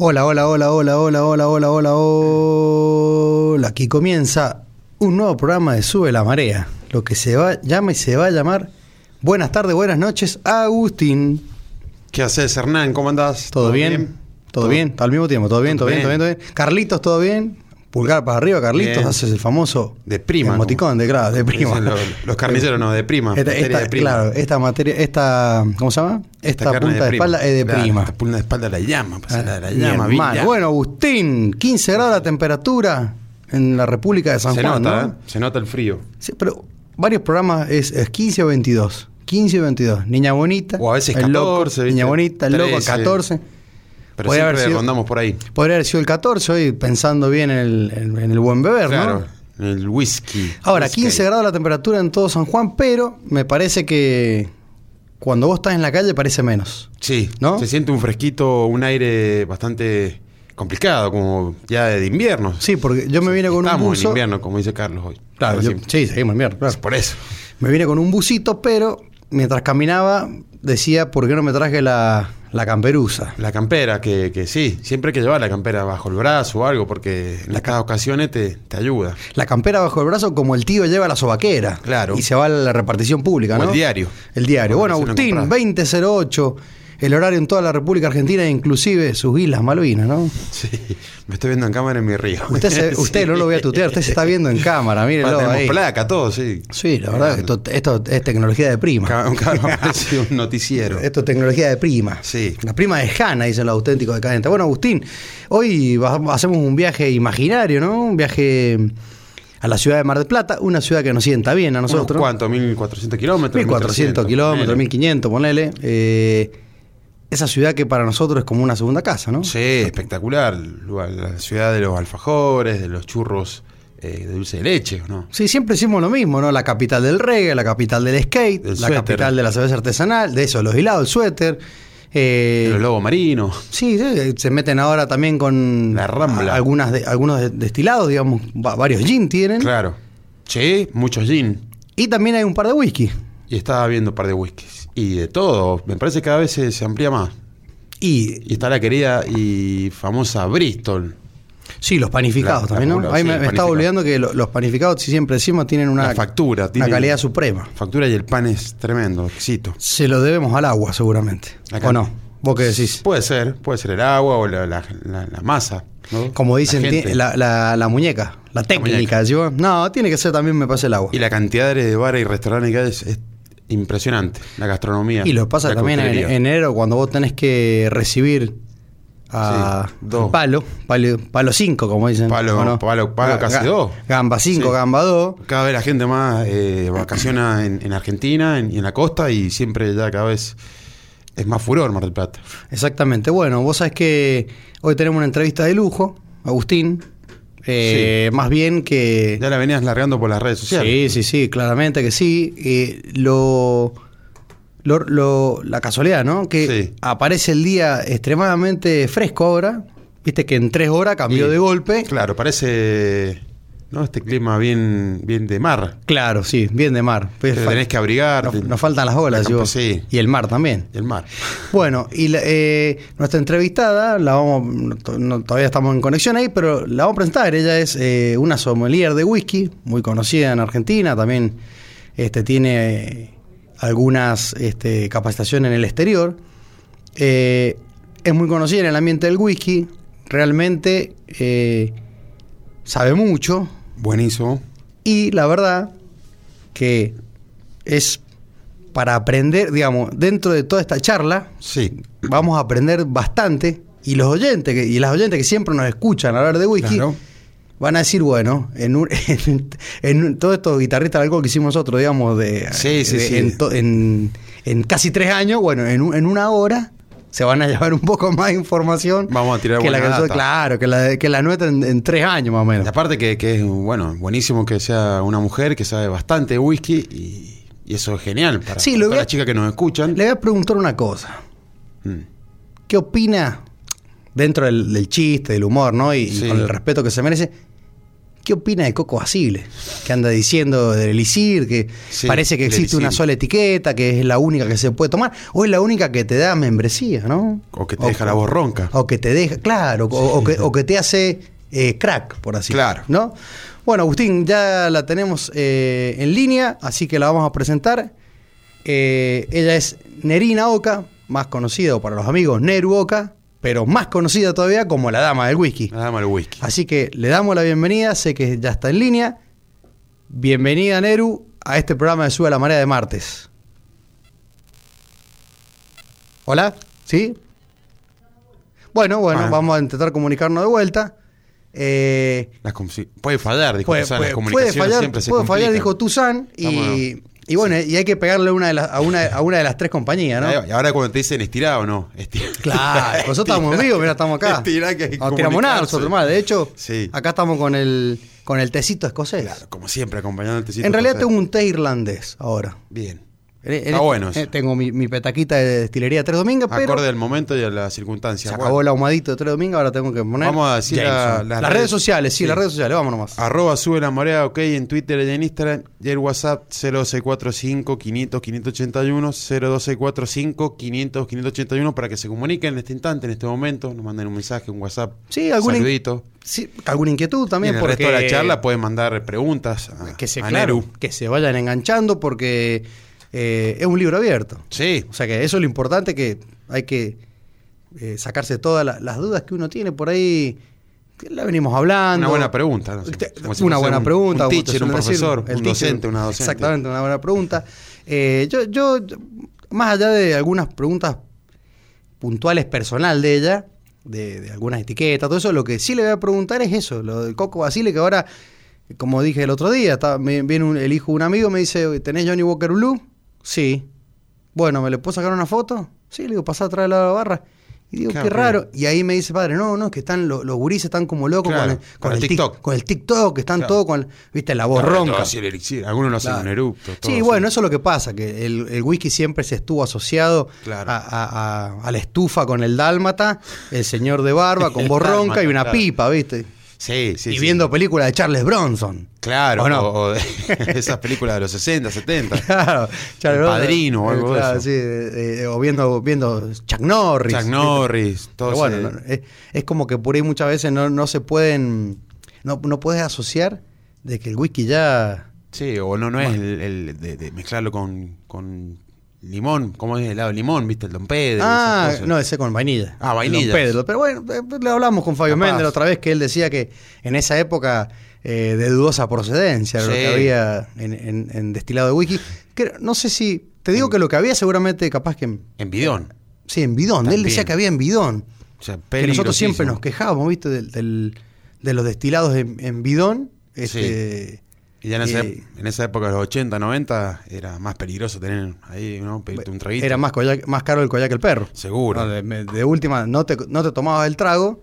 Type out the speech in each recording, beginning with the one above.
Hola, hola, hola, hola, hola, hola, hola, hola, hola. Aquí comienza un nuevo programa de Sube la Marea. Lo que se va, llama y se va a llamar Buenas tardes, buenas noches, Agustín. ¿Qué haces, Hernán? ¿Cómo andás? ¿Todo, bien? ¿Todo, bien? Al mismo tiempo, ¿todo bien? ¿Todo bien? ¿Todo bien? ¿Todo bien? Carlitos, ¿todo bien? Pulgar para arriba, Carlitos, Bien. haces el famoso De prima, emoticón de claro, de prima. Los, los carniceros no, de prima. Esta, materia esta- de prima. Claro, esta materia, esta, ¿cómo se llama? Esta, carne punta de, prima. espalda es de Claro, prima. Esta punta de espalda la llama, pasa la, la Mi llama. Villa. Bueno, Agustín, 15 grados la temperatura en la República de San se Juan, nota, ¿no? ¿eh? Se nota el frío. Sí, pero varios programas es, es 15 o 22. 15 o 22. Niña bonita. O a veces el loco, 14, ¿viste? Niña bonita, el loco, 13. 14. Pero Podría haber siempre sido- rondamos por ahí. Podría haber sido el 14 hoy pensando bien en el, en- en el buen beber, Claro, ¿no? el whisky. Ahora, Whisky. 15 grados la temperatura en todo San Juan, pero me parece que cuando vos estás en la calle parece menos. Sí, ¿No? se siente un fresquito, un aire bastante complicado, como ya de invierno. Sí, porque yo me vine con un Estamos en buzo. invierno, como dice Carlos hoy. Claro, yo- sí, seguimos en invierno, claro. Es por eso. Me vine con un busito, pero mientras caminaba decía, ¿por qué no me traje la, la camperuza? La campera, que, que sí, siempre hay que llevar la campera bajo el brazo o algo, porque en cada ocasiones te, te ayuda. La campera bajo el brazo como el tío lleva la sobaquera. Claro. Y se va a la repartición pública, O ¿no? el diario. El diario. Bueno, Agustín, comprás. 2008, el horario en toda la República Argentina, inclusive sus islas Malvinas, ¿no? Sí, me estoy viendo en cámara en mi río. Usted, se- Sí. usted no lo voy a tutear, usted se está viendo en cámara, mírenlo ahí. placa, todo, sí. Sí, la verdad, esto, esto es tecnología de prima. Aparece un noticiero. Esto es tecnología de prima. Sí. La prima de Hanna, dicen los auténticos decadentes. Bueno, Agustín, hoy hacemos un viaje imaginario, ¿no? Un viaje a la ciudad de Mar del Plata, una ciudad que nos sienta bien a ¿Unos nosotros. ¿Cuánto? ¿1400 kilómetros? 1400 kilómetros, Ponele. 1500, ponele. Eh, esa ciudad que para nosotros es como una segunda casa, ¿no? Sí, espectacular. La ciudad de los alfajores, de los churros eh, de dulce de leche, ¿o ¿no? Sí, siempre decimos lo mismo, ¿no? La capital del reggae, la capital del skate, la suéter. capital de la cerveza artesanal, de eso, los hilados, el suéter. eh, De los lobos marinos. Sí, se meten ahora también con La Rambla. algunas de- algunos de- destilados, digamos, va- varios gin tienen. Claro. Sí, muchos gin. Y también hay un par de whisky. Y estaba viendo un par de whiskies. Y de todo. Me parece que cada vez se, se amplía más. Y Y está la querida y famosa Bristol. sí, los panificados La- también, la ¿no? Ahí sí, me, me estaba olvidando que lo- los panificados, si siempre decimos, tienen una, la factura. una tiene- calidad suprema. Factura y el pan es tremendo, exquisito. Se lo debemos al agua, seguramente. Acá. ¿O no? ¿Vos qué decís? Puede ser, puede ser el agua o la, masa. ¿no? Como dicen, La muñeca, la técnica, muñeca. No, tiene que ser también, me parece, el agua. Y la cantidad de bares y restaurantes que hay es, es impresionante. La gastronomía. Y lo pasa también en enero, cuando vos tenés que recibir a Sí, dos. palo, palo 5, como dicen. Palo- palo- palo casi ga- dos. Gamba 5, Sí. gamba 2. Cada vez la gente más eh, vacaciona en, en Argentina en- y en la costa y siempre ya cada vez es más furor Mar del Plata. Exactamente. Bueno, vos sabés que hoy tenemos una entrevista de lujo, Agustín. Eh, Más bien que. Ya la venías largando por las redes sociales. Sí, sí, sí, claramente que sí. Eh, lo, lo- lo- la casualidad, ¿no? Que Sí. aparece el día extremadamente fresco ahora. Viste que en tres horas cambió de golpe. Claro, parece ¿no? este clima bien, bien de mar. Claro, sí, bien de mar. Te Pues, fa- tenés que abrigar. nos, te- nos faltan las olas, la Sí, Y el mar también. el mar. Bueno, y la- eh, nuestra entrevistada, la vamos, no, todavía estamos en conexión ahí, pero la vamos a presentar. Ella es eh, una sommelier de whisky, muy conocida en Argentina, también este, tiene algunas este, capacitaciones en el exterior. Eh, es muy conocida en el ambiente del whisky, realmente sabe mucho, Buenísimo. y la verdad que es para aprender, digamos, dentro de toda esta charla, Sí. vamos a aprender bastante. Y los oyentes que, y las oyentes que siempre nos escuchan hablar de whisky Claro. van a decir, bueno, en, un, en, en todos estos guitarristas de alcohol que hicimos nosotros, digamos, de, Sí, sí, de-. En, to- en- en casi tres años, bueno, en, un- en una hora se van a llevar un poco más de información. Vamos a tirar que la que data. Claro, que la, que la nuestra en, en tres años más o menos. Y aparte que, que es, bueno, buenísimo que sea una mujer que sabe bastante de whisky y, y eso es genial para, Sí, para las chicas que nos escuchan. Le voy a preguntar una cosa. Mm. ¿Qué opina, dentro del, del chiste, del humor, ¿no? Y, con el respeto que se merece, ¿Qué opina de Coco Basile? Que anda diciendo del elixir, que Sí, parece que existe una sola etiqueta, que es la única que se puede tomar, o es la única que te da membresía, ¿no? O que te deja la voz ronca. O que te deja, claro, o, o que, o que te hace eh, crack, por así Claro. ¿no? Bueno, Agustín, ya la tenemos eh, en línea, así que la vamos a presentar. Eh, ella es Nerina Oca, más conocida para los amigos Neru Oca, pero más conocida todavía como la dama del whisky. Nada más el whisky. Así que le damos la bienvenida, sé que ya está en línea. Bienvenida, Neru, a este programa de Sube la Marea de martes. Hola, ¿sí? Bueno, bueno, Ah. vamos a intentar comunicarnos de vuelta. Eh, Las puede fallar, dijo puede, Tuzán, puede- las puede comunicaciones fallar, siempre se puede fallar, dijo Tuzán, y. y bueno, y hay que pegarle una de las- a, una, a una de las tres compañías, ¿no? Y ahora cuando te dicen estirado o no. Estirá. Claro, nosotros estamos en vivo, mira, estamos acá. Estirá que No tiramos nada nosotros más. De hecho, Sí. acá estamos con el, con el tecito escocés. Claro, como siempre, acompañando el tecito. En realidad tengo un té irlandés ahora. Bien. Está bueno eso. eh, Tengo mi, mi petaquita de destilería Tres Domingos, pero Acorde al momento y a la se circunstancia. acabó el ahumadito de Tres Domingos, ahora tengo que poner. Vamos a decir la- las las redes sociales, sí, sí. las redes sociales, vamos nomás. Arroba sube la marea, ok, en Twitter y en Instagram. Y el WhatsApp 0645 500 581 02645 500 581 para que se comuniquen en este instante, en este momento. Nos manden un mensaje, un WhatsApp. Sí, algún saludito. Sí, alguna inquietud Y también, en el porque resto de la charla pueden mandar preguntas a, que se, a claro, Neru. que se vayan enganchando porque eh, es un libro abierto. Sí, O sea que eso es lo importante que hay que eh, sacarse todas la- las dudas que uno tiene por ahí. la venimos hablando. una buena pregunta. ¿no? Si una buena un- pregunta. Un teacher, un decir, profesor, un teacher. docente, una docente. Exactamente, una buena pregunta. Eh, yo, yo, más allá de algunas preguntas puntuales personal de ella, de, de algunas etiquetas, todo eso, lo que sí le voy a preguntar es eso, lo del Coco Basile, que ahora, como dije el otro día, está- me, viene un- el hijo de un amigo, me dice, ¿tenés Johnny Walker Blue? Sí. Bueno, ¿me le puedo sacar una foto? Sí, le digo, pasá atrás de la barra. Y digo, Claro, qué raro. Y ahí me dice, padre, no, no, que están los, los gurises están como locos Claro, con, el, con el tic- TikTok. con el TikTok, que están todos con, viste, la voz ronca. el elixir. Algunos lo hacen un eructo. todo Sí, así. bueno, eso es lo que pasa, que el, el whisky siempre se estuvo asociado a, a- a- a la estufa con el dálmata, el señor de barba con voz ronca y una pipa, ¿viste? Sí, sí. y sí. viendo películas de Charles Bronson. Claro, ¿O no? o, o de esas películas de los 60, 70. Claro, Charles El Padrino o algo de claro, eso. sí, eh, eh, o viendo, viendo Chuck Norris. Chuck. Norris, todo Pero bueno, no, es, es como que por ahí muchas veces no, no se pueden, no, no puedes asociar de que el whisky ya... Sí, o no, no es el, el de, de mezclarlo con, con limón, ¿cómo es el helado de limón? ¿Viste? El Don Pedro. Ah, no, ese con vainilla. Ah, vainilla. Don Pedro. Pero bueno, eh, le hablamos con Fabio. Méndez otra vez que él decía que en esa época eh, de dudosa procedencia lo que había en, en- en destilado de whisky. Que, no sé si. Te digo que lo que había seguramente capaz que. en- En bidón. Sí, en bidón. Él decía que había en bidón. O sea, Que nosotros siempre nos quejábamos, ¿viste? Del, del- de los destilados en, en bidón. Este, Y ya en esa, en esa época, los 80, 90, era más peligroso tener ahí, ¿no? Pedirte un traguito. Era más, más caro el collar que el perro. Seguro. No, de, última, no te, no te tomabas el trago,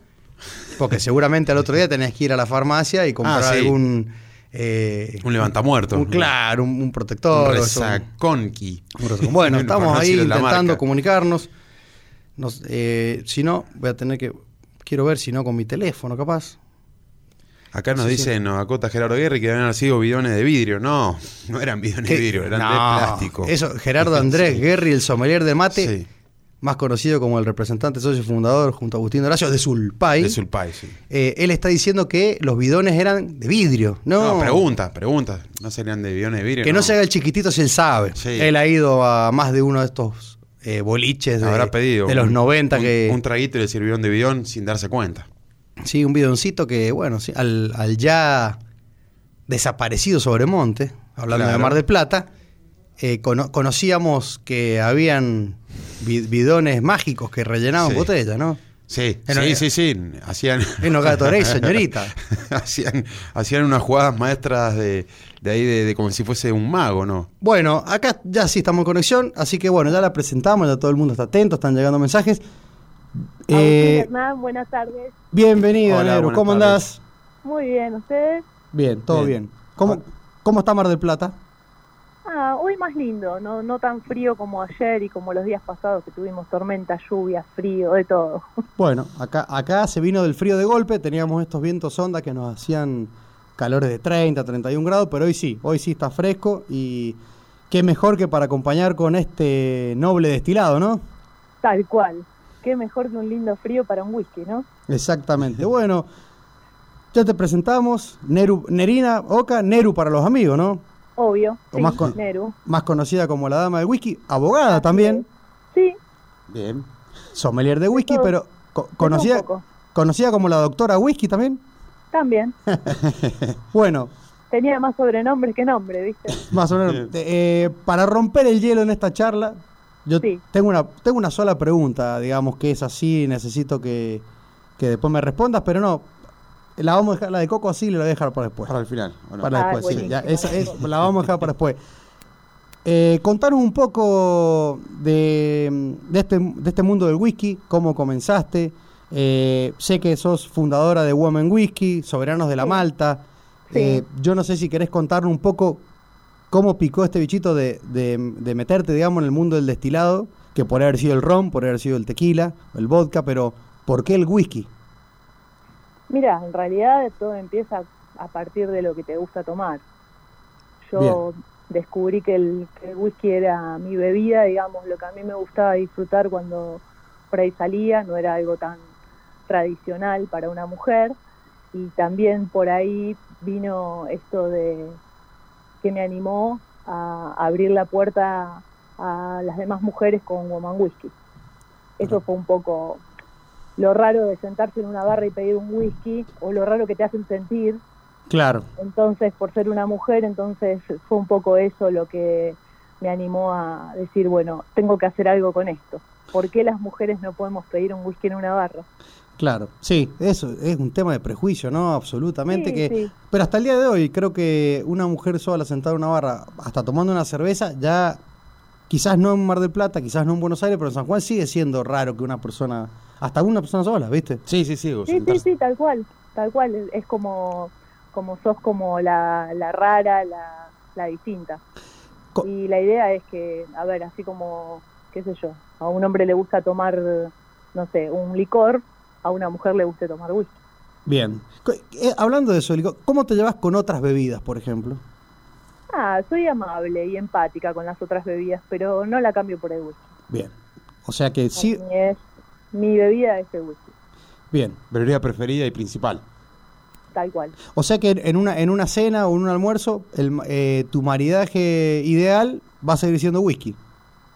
porque seguramente al otro día tenés que ir a la farmacia y comprar Ah, sí. algún. eh, Un levantamuerto. un- claro, un, un protector. un- resaconqui. un. Bueno, estamos ahí intentando comunicarnos. Nos- eh, si no, voy a tener que. Quiero ver si no con mi teléfono, capaz. Acá nos Sí, dicen, nos acota Gerardo Guerri, que habían sido bidones de vidrio. No, no eran bidones de vidrio, eran No, de plástico. Eso, Gerardo Andrés Guerri, el sommelier de mate, Sí, más conocido como el representante socio fundador junto a Agustín Horacio de Sulpay. de Sulpay, sí. Eh, él está diciendo que los bidones eran de vidrio. No, No, pregunta, pregunta. No serían de bidones de vidrio. Que no. se haga el chiquitito si él sabe. Sí. Él ha ido a más de uno de estos eh, boliches de, Habrá pedido. de los un- 90 un, que... Un traguito y le sirvió de bidón sin darse cuenta. Sí, un bidoncito que, bueno, sí, al, al ya desaparecido Sobremonte, hablando de. Mar del Plata, eh, cono- conocíamos que habían bi- bidones mágicos que rellenaban Sí. botellas, ¿no? Sí, sí, sí, sí. Hacían, En los Gatorade, señorita. hacían, hacían unas jugadas maestras de, de ahí, de, de como si fuese un mago, ¿no? Bueno, acá ya sí estamos en conexión, así que bueno, ya la presentamos, ya todo el mundo está atento, están llegando mensajes. Eh, Hernán, buenas tardes. bienvenido, Hola, ¿cómo tardes. andás? Muy bien, ¿ustedes? Bien, todo bien. Bien. ¿Cómo, ¿Cómo está Mar del Plata? Ah, hoy más lindo, no, no tan frío como ayer y como los días pasados que tuvimos tormenta, lluvia, frío, de todo. Bueno, acá, acá se vino del frío de golpe, teníamos estos vientos ondas que nos hacían calores de 30, 31 grados, pero hoy sí, hoy sí está fresco y qué mejor que para acompañar con este noble destilado, ¿no? Tal cual. Qué mejor que un lindo frío para un whisky, ¿no? Exactamente. bueno, ya te presentamos, Neru, Nerina Oca, Neru para los amigos, ¿no? Obvio. O más, con- Neru. más conocida como la dama del whisky, abogada también, Sí, Bien. sommelier de whisky, todo. pero co- conocida, conocida como la doctora whisky también. También. Bueno, Tenía más sobrenombres que nombre, ¿viste? Más menos. Eh, para romper el hielo en esta charla, yo Sí. tengo, una, tengo una sola pregunta, digamos que es así, necesito que, que después me respondas, pero no, la vamos a dejar, la de Coco así, la voy a dejar para después. Para el final. ¿o no? Para Ah, después, sí, ya, esa es- la vamos a dejar para después. Eh, contanos un poco de, de, este, de este mundo del whisky, cómo comenzaste. Eh, sé que sos fundadora de Women Whisky, Soberanos de la Sí. Malta. Sí. Eh, yo no sé si querés contarnos un poco cómo picó este bichito de, de- de meterte, digamos, en el mundo del destilado, que podría haber sido el ron, podría haber sido el tequila, el vodka, pero ¿por qué el whisky? Mira, en realidad todo empieza a partir de lo que te gusta tomar. Yo descubrí que el, que el whisky era mi bebida, digamos, lo que a mí me gustaba disfrutar cuando por ahí salía, no era algo tan tradicional para una mujer. Y también por ahí vino esto de que me animó a abrir la puerta a las demás mujeres con Woman Whisky. Eso fue un poco lo raro de sentarse en una barra y pedir un whisky o lo raro que te hacen sentir. Claro. Entonces, por ser una mujer, entonces fue un poco eso lo que me animó a decir, bueno, tengo que hacer algo con esto. ¿Por qué las mujeres no podemos pedir un whisky en una barra? Claro, sí, eso es un tema de prejuicio, ¿no? Absolutamente. Sí, que sí. Pero hasta el día de hoy creo que una mujer sola sentada en una barra, hasta tomando una cerveza, ya quizás no en Mar del Plata, quizás no en Buenos Aires, pero en San Juan sigue siendo raro que una persona, hasta una persona sola, ¿viste? Sí, sí, sí. Sí, sí, sí, tal cual, tal cual. Es- Es como, como sos como la, la rara, la, la distinta. Co- Y la idea es que, a ver, así como, qué sé yo, a un hombre le gusta tomar, no sé, un licor, a una mujer le gusta tomar whisky. Bien. Eh, hablando de eso, ¿cómo te llevas con otras bebidas, por ejemplo? Ah, soy amable y empática con las otras bebidas, pero no la cambio por el whisky. Bien. O sea que sí, es, mi bebida es el whisky, bien. Bebida preferida y principal. tal cual. O sea que en una, en una cena o en un almuerzo, el, eh, tu maridaje ideal va a seguir siendo whisky.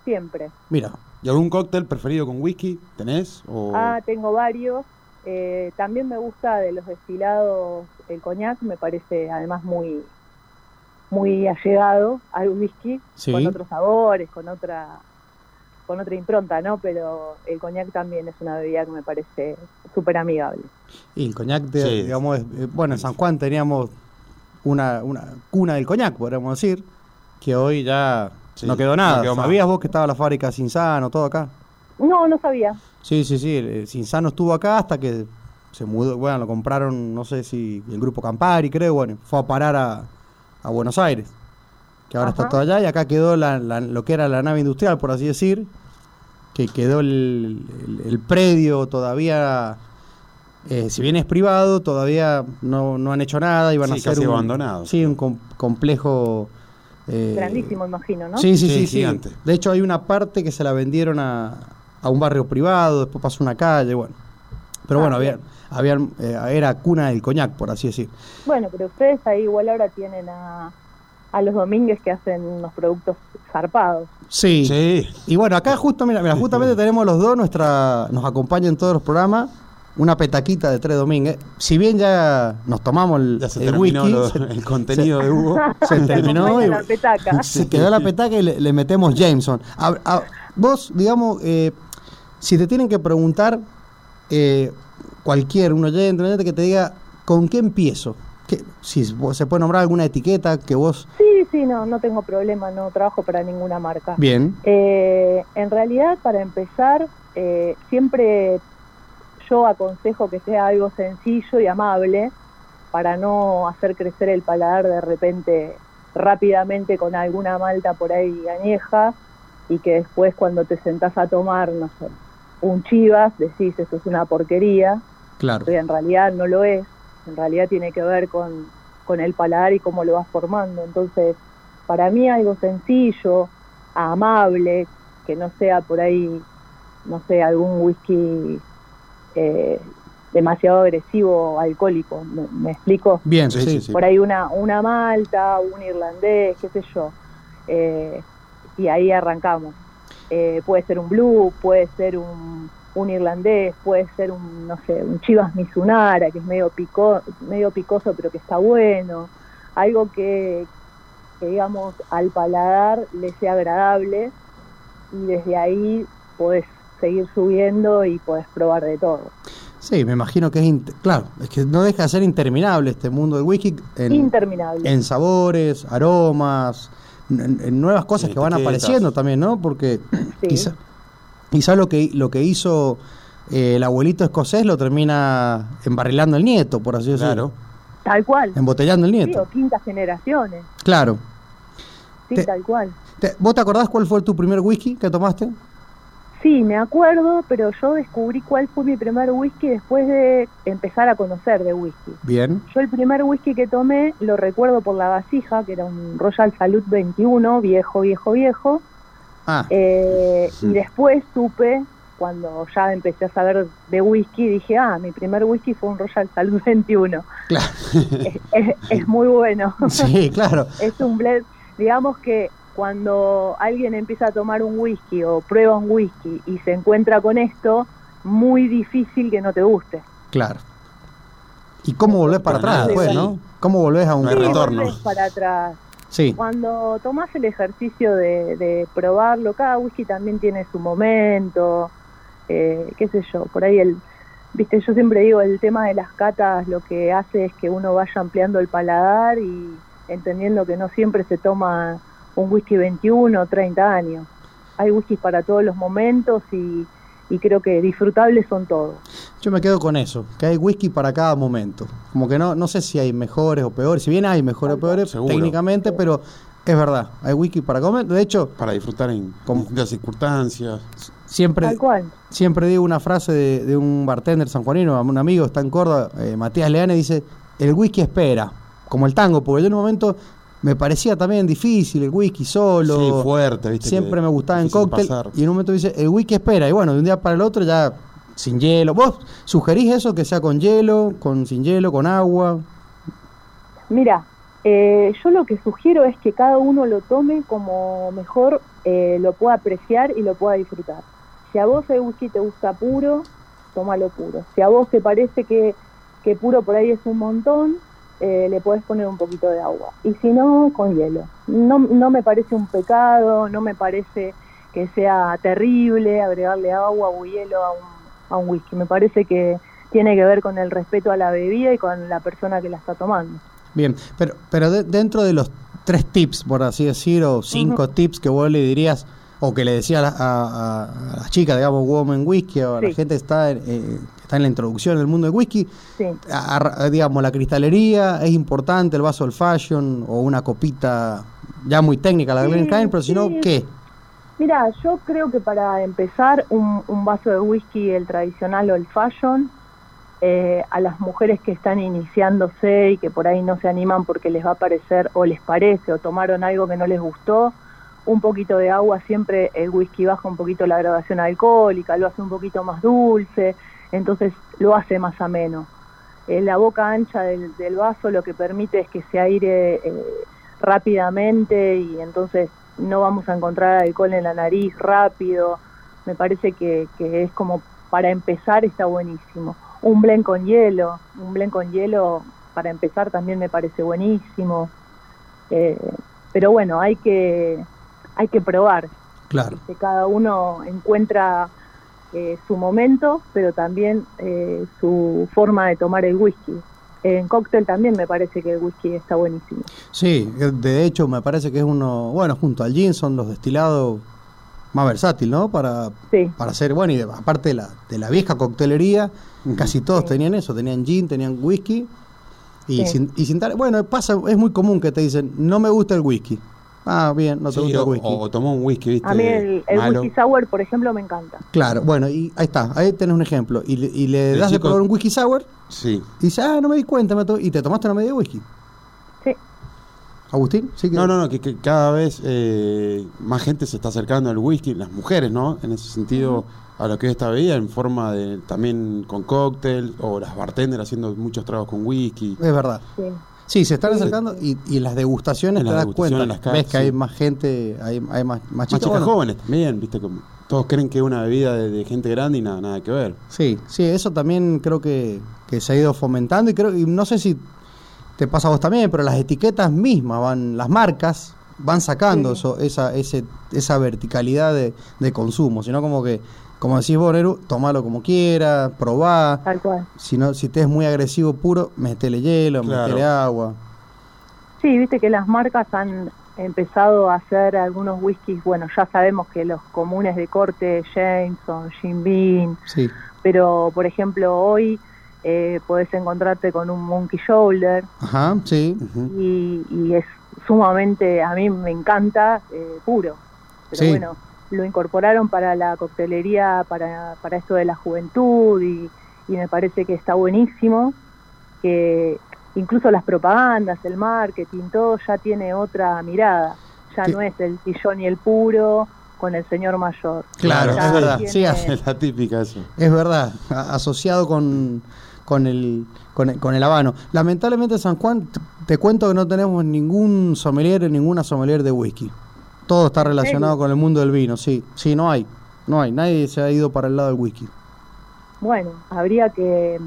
Siempre. Mira, ¿Y algún cóctel preferido con whisky tenés? O... Ah, tengo varios. Eh, también me gusta de los destilados el coñac, me parece además muy muy allegado al whisky, Sí. con otros sabores, con otra con otra impronta, ¿no? Pero el coñac también es una bebida que me parece súper amigable. y el coñac, de- Sí. digamos, es- eh, bueno, en San Juan teníamos una, una cuna del coñac, podríamos decir, que hoy ya Sí, no quedó no nada. quedó. ¿Sabías vos que estaba la fábrica Cinzano, todo acá? No, no sabía. Sí, sí, sí, el Cinzano estuvo acá hasta que se mudó, bueno, lo compraron, no sé si el grupo Campari, creo, bueno, fue a parar a, a Buenos Aires, que ahora está todo allá, y acá quedó la, la- lo que era la nave industrial, por así decir, que quedó el, el- el predio todavía, eh, si bien es privado, todavía no, no han hecho nada, iban a Sí, hacer casi un, abandonado. Sí, un com- complejo... eh, Grandísimo, imagino, ¿no? Sí, sí, Sí, sí, sí. gigante. De hecho, hay una parte que se la vendieron a, a un barrio privado, después pasó una calle, bueno. Pero Ah, bueno, había, bien. habían, eh, era cuna del coñac, por así decir. Bueno, pero ustedes ahí igual ahora tienen a, a los Domínguez que hacen unos productos zarpados. Sí. Sí. Y bueno, acá justo, mira, mira, justamente tenemos los dos, nuestra, nos acompañan en todos los programas, una petaquita de tres domínguez. Si bien ya nos tomamos el, Ya se el terminó whisky, lo- se, el contenido de Hugo. se terminó y la petaca. se quedó la petaca y le, le metemos Jameson. A- a- vos, digamos, eh, si te tienen que preguntar eh, cualquier, un oyente, un oyente que te diga, ¿con qué empiezo? ¿Qué- si vos- se puede nombrar alguna etiqueta que vos... Sí, sí, no, no tengo problema, no trabajo para ninguna marca. Bien, Eh, en realidad, para empezar, eh, siempre yo aconsejo que sea algo sencillo y amable para no hacer crecer el paladar de repente rápidamente con alguna malta por ahí añeja y que después cuando te sentás a tomar, no sé, un chivas, decís esto es una porquería, claro. pero en realidad no lo es, en realidad tiene que ver con, con el paladar y cómo lo vas formando. Entonces, para mí algo sencillo, amable, que no sea por ahí, no sé, algún whisky eh, demasiado agresivo alcohólico, ¿Me, explico? Bien, sí, sí, Por ahí una, una malta, un irlandés, qué sé yo. Eh, y ahí arrancamos. Eh, puede ser un blue, puede ser un, un, irlandés, puede ser un, no sé, un chivas misunara, que es medio, pico, medio picoso pero que está bueno. Algo que, que, digamos, al paladar le sea agradable y desde ahí podés seguir subiendo y podés probar de todo. Sí, me imagino que es, claro, es que no deja de ser interminable este mundo del whisky. En, interminable. En sabores, aromas, en, nuevas cosas que van apareciendo también, ¿no? Porque quizás quizá lo que, lo que hizo eh, el abuelito escocés lo termina embarrilando el nieto, por así decirlo. Tal cual. Embotellando el nieto. Sí, o quintas generaciones. Claro. Sí, tal cual. ¿Vos te acordás cuál fue tu primer whisky que tomaste? Sí, me acuerdo, pero yo descubrí cuál fue mi primer whisky después de empezar a conocer de whisky. Bien. Yo el primer whisky que tomé lo recuerdo por la vasija, que era un Royal Salud 21, viejo, viejo, viejo. Ah. Eh, y después supe, cuando ya empecé a saber de whisky, dije, ah, mi primer whisky fue un Royal Salud 21. Claro. Es, es muy bueno. Sí, claro. es un blend, digamos que cuando alguien empieza a tomar un whisky o prueba un whisky y se encuentra con esto, muy difícil que no te guste. Claro. ¿Y cómo volvés para atrás después, no? ¿Cómo volvés a un retorno? para atrás. Sí. Cuando tomás el ejercicio de, probarlo, cada whisky también tiene su momento, eh, qué sé yo, por ahí el, viste, yo siempre digo, el tema de las catas lo que hace es que uno vaya ampliando el paladar y entendiendo que no siempre se toma un whisky 21 o 30 años. Hay whiskies para todos los momentos y, creo que disfrutables son todos. Yo me quedo con eso, que hay whisky para cada momento. Como que no, no sé si hay mejores o peores, si bien hay mejores o peores técnicamente, pero es verdad, hay whisky para comer. De hecho, para disfrutar en distintas circunstancias. Siempre, siempre digo una frase de, un bartender sanjuanino, un amigo está en Córdoba, eh, Matías Leane, dice, el whisky espera, como el tango, porque yo en un momento me parecía también difícil el whisky solo. Sí, fuerte, ¿viste? Siempre me gustaba en cóctel. Y en un momento dice, el whisky espera. Y bueno, de un día para el otro ya sin hielo. ¿Vos sugerís eso, que sea con hielo, con sin hielo, con agua? Mira, eh, yo lo que sugiero es que cada uno lo tome como mejor eh, lo pueda apreciar y lo pueda disfrutar. Si a vos el whisky te gusta puro, tómalo puro. Si a vos te parece que, que puro por ahí es un montón, eh, le puedes poner un poquito de agua. Y si no, con hielo. No, no me parece un pecado, no me parece que sea terrible agregarle agua o hielo a un, a un whisky. Me parece que tiene que ver con el respeto a la bebida y con la persona que la está tomando. Bien, pero, pero dentro de los tres tips, por así decir, o cinco tips que vos le dirías, o que le decía a, las chicas, digamos, Woman Whisky, o a la gente que está, eh, está en la introducción del mundo del whisky, digamos, la cristalería, es importante el vaso del fashion, o una copita ya muy técnica, la de pero si no, ¿qué? Mira, yo creo que para empezar, un, vaso de whisky, el tradicional o el fashion, eh, a las mujeres que están iniciándose y que por ahí no se animan porque les va a parecer o les parece o tomaron algo que no les gustó, un poquito de agua, siempre el whisky baja un poquito la graduación alcohólica, lo hace un poquito más dulce, entonces lo hace más ameno. La boca ancha del, vaso lo que permite es que se aire eh, rápidamente y entonces no vamos a encontrar alcohol en la nariz rápido. Me parece que, es como para empezar está buenísimo. Un blend con hielo, un blend con hielo para empezar también me parece buenísimo. Eh, pero bueno, hay que hay que probar. Claro. Que cada uno encuentra eh, su momento, pero también eh, su forma de tomar el whisky. En cóctel también me parece que el whisky está buenísimo. Sí, de hecho me parece que es uno, bueno, junto al gin son los destilados más versátil, ¿no? Para, para hacer, bueno, y aparte de la, de la vieja coctelería, casi todos tenían eso, tenían gin, tenían whisky. Y, sin, y sin bueno, pasa, es muy común que te dicen, no me gusta el whisky. Ah, bien, no te gusta el whisky. O, tomó un whisky, ¿viste? A mí el, whisky sour, por ejemplo, me encanta. Claro, bueno, y ahí está, ahí tenés un ejemplo. Y, y le das de probar un whisky sour. Sí. Y dice, ah, no me di cuenta, me y te tomaste una media whisky. Agustín, sí. Que... No, no, no, que, cada vez eh, más gente se está acercando al whisky, las mujeres, ¿no? En ese sentido, a lo que es esta bebida, en forma de también con cóctel, o las bartenders haciendo muchos tragos con whisky. Es verdad. Sí. Se están acercando y, y las degustaciones te das cuenta. ves que hay más gente, hay, hay más, más chicas. jóvenes también, viste, como todos creen que es una bebida de, gente grande y nada, nada que ver. Sí, sí, eso también creo que, que se ha ido fomentando y creo y no sé si te pasa a vos también, pero las etiquetas mismas, van las marcas, van sacando esa, ese, esa verticalidad de, consumo, sino como que, como decís vos, Neru, tomalo como quieras, probá. Tal cual. Si, no, si te es muy agresivo puro, metele hielo, metele agua. Sí, viste que las marcas han empezado a hacer algunos whiskies, bueno, ya sabemos que los comunes de corte, Jameson, Jim Beam, sí. pero por ejemplo hoy eh, podés encontrarte con un monkey shoulder. Ajá, sí. y, es sumamente, a mí me encanta, eh, puro. Pero bueno, lo incorporaron para la coctelería, para, para esto de la juventud y, me parece que está buenísimo. Que incluso las propagandas, el marketing, todo ya tiene otra mirada. Ya no es el sillón y el puro con el señor mayor. Claro, es verdad. Sí, es la típica eso. Es verdad, asociado con con el, con el, con el habano. Lamentablemente San Juan, te cuento que no tenemos ningún sommelier, ninguna sommelier de whisky. Todo está relacionado con el mundo del vino, sí. Sí, no hay. No hay. Nadie se ha ido para el lado del whisky. Bueno, habría que,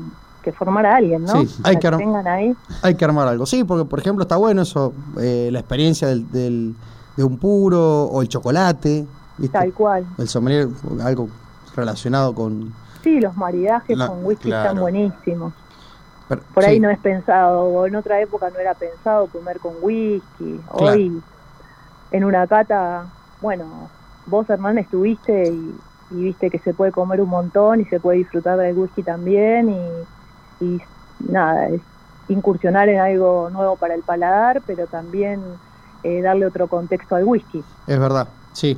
formar a alguien, ¿no? Sí, hay que, ahí. hay que armar algo. Sí, porque por ejemplo está bueno eso, eh, la experiencia del, del, de un puro o el chocolate. Tal cual. El sommelier, algo relacionado con, Sí, los maridajes con whisky están buenísimos. Por ahí no es pensado, o en otra época no era pensado comer con whisky. Hoy, en una cata, bueno, vos Hernán estuviste y, viste que se puede comer un montón y se puede disfrutar del whisky también y, y nada, es incursionar en algo nuevo para el paladar, pero también eh, darle otro contexto al whisky. Es verdad, sí,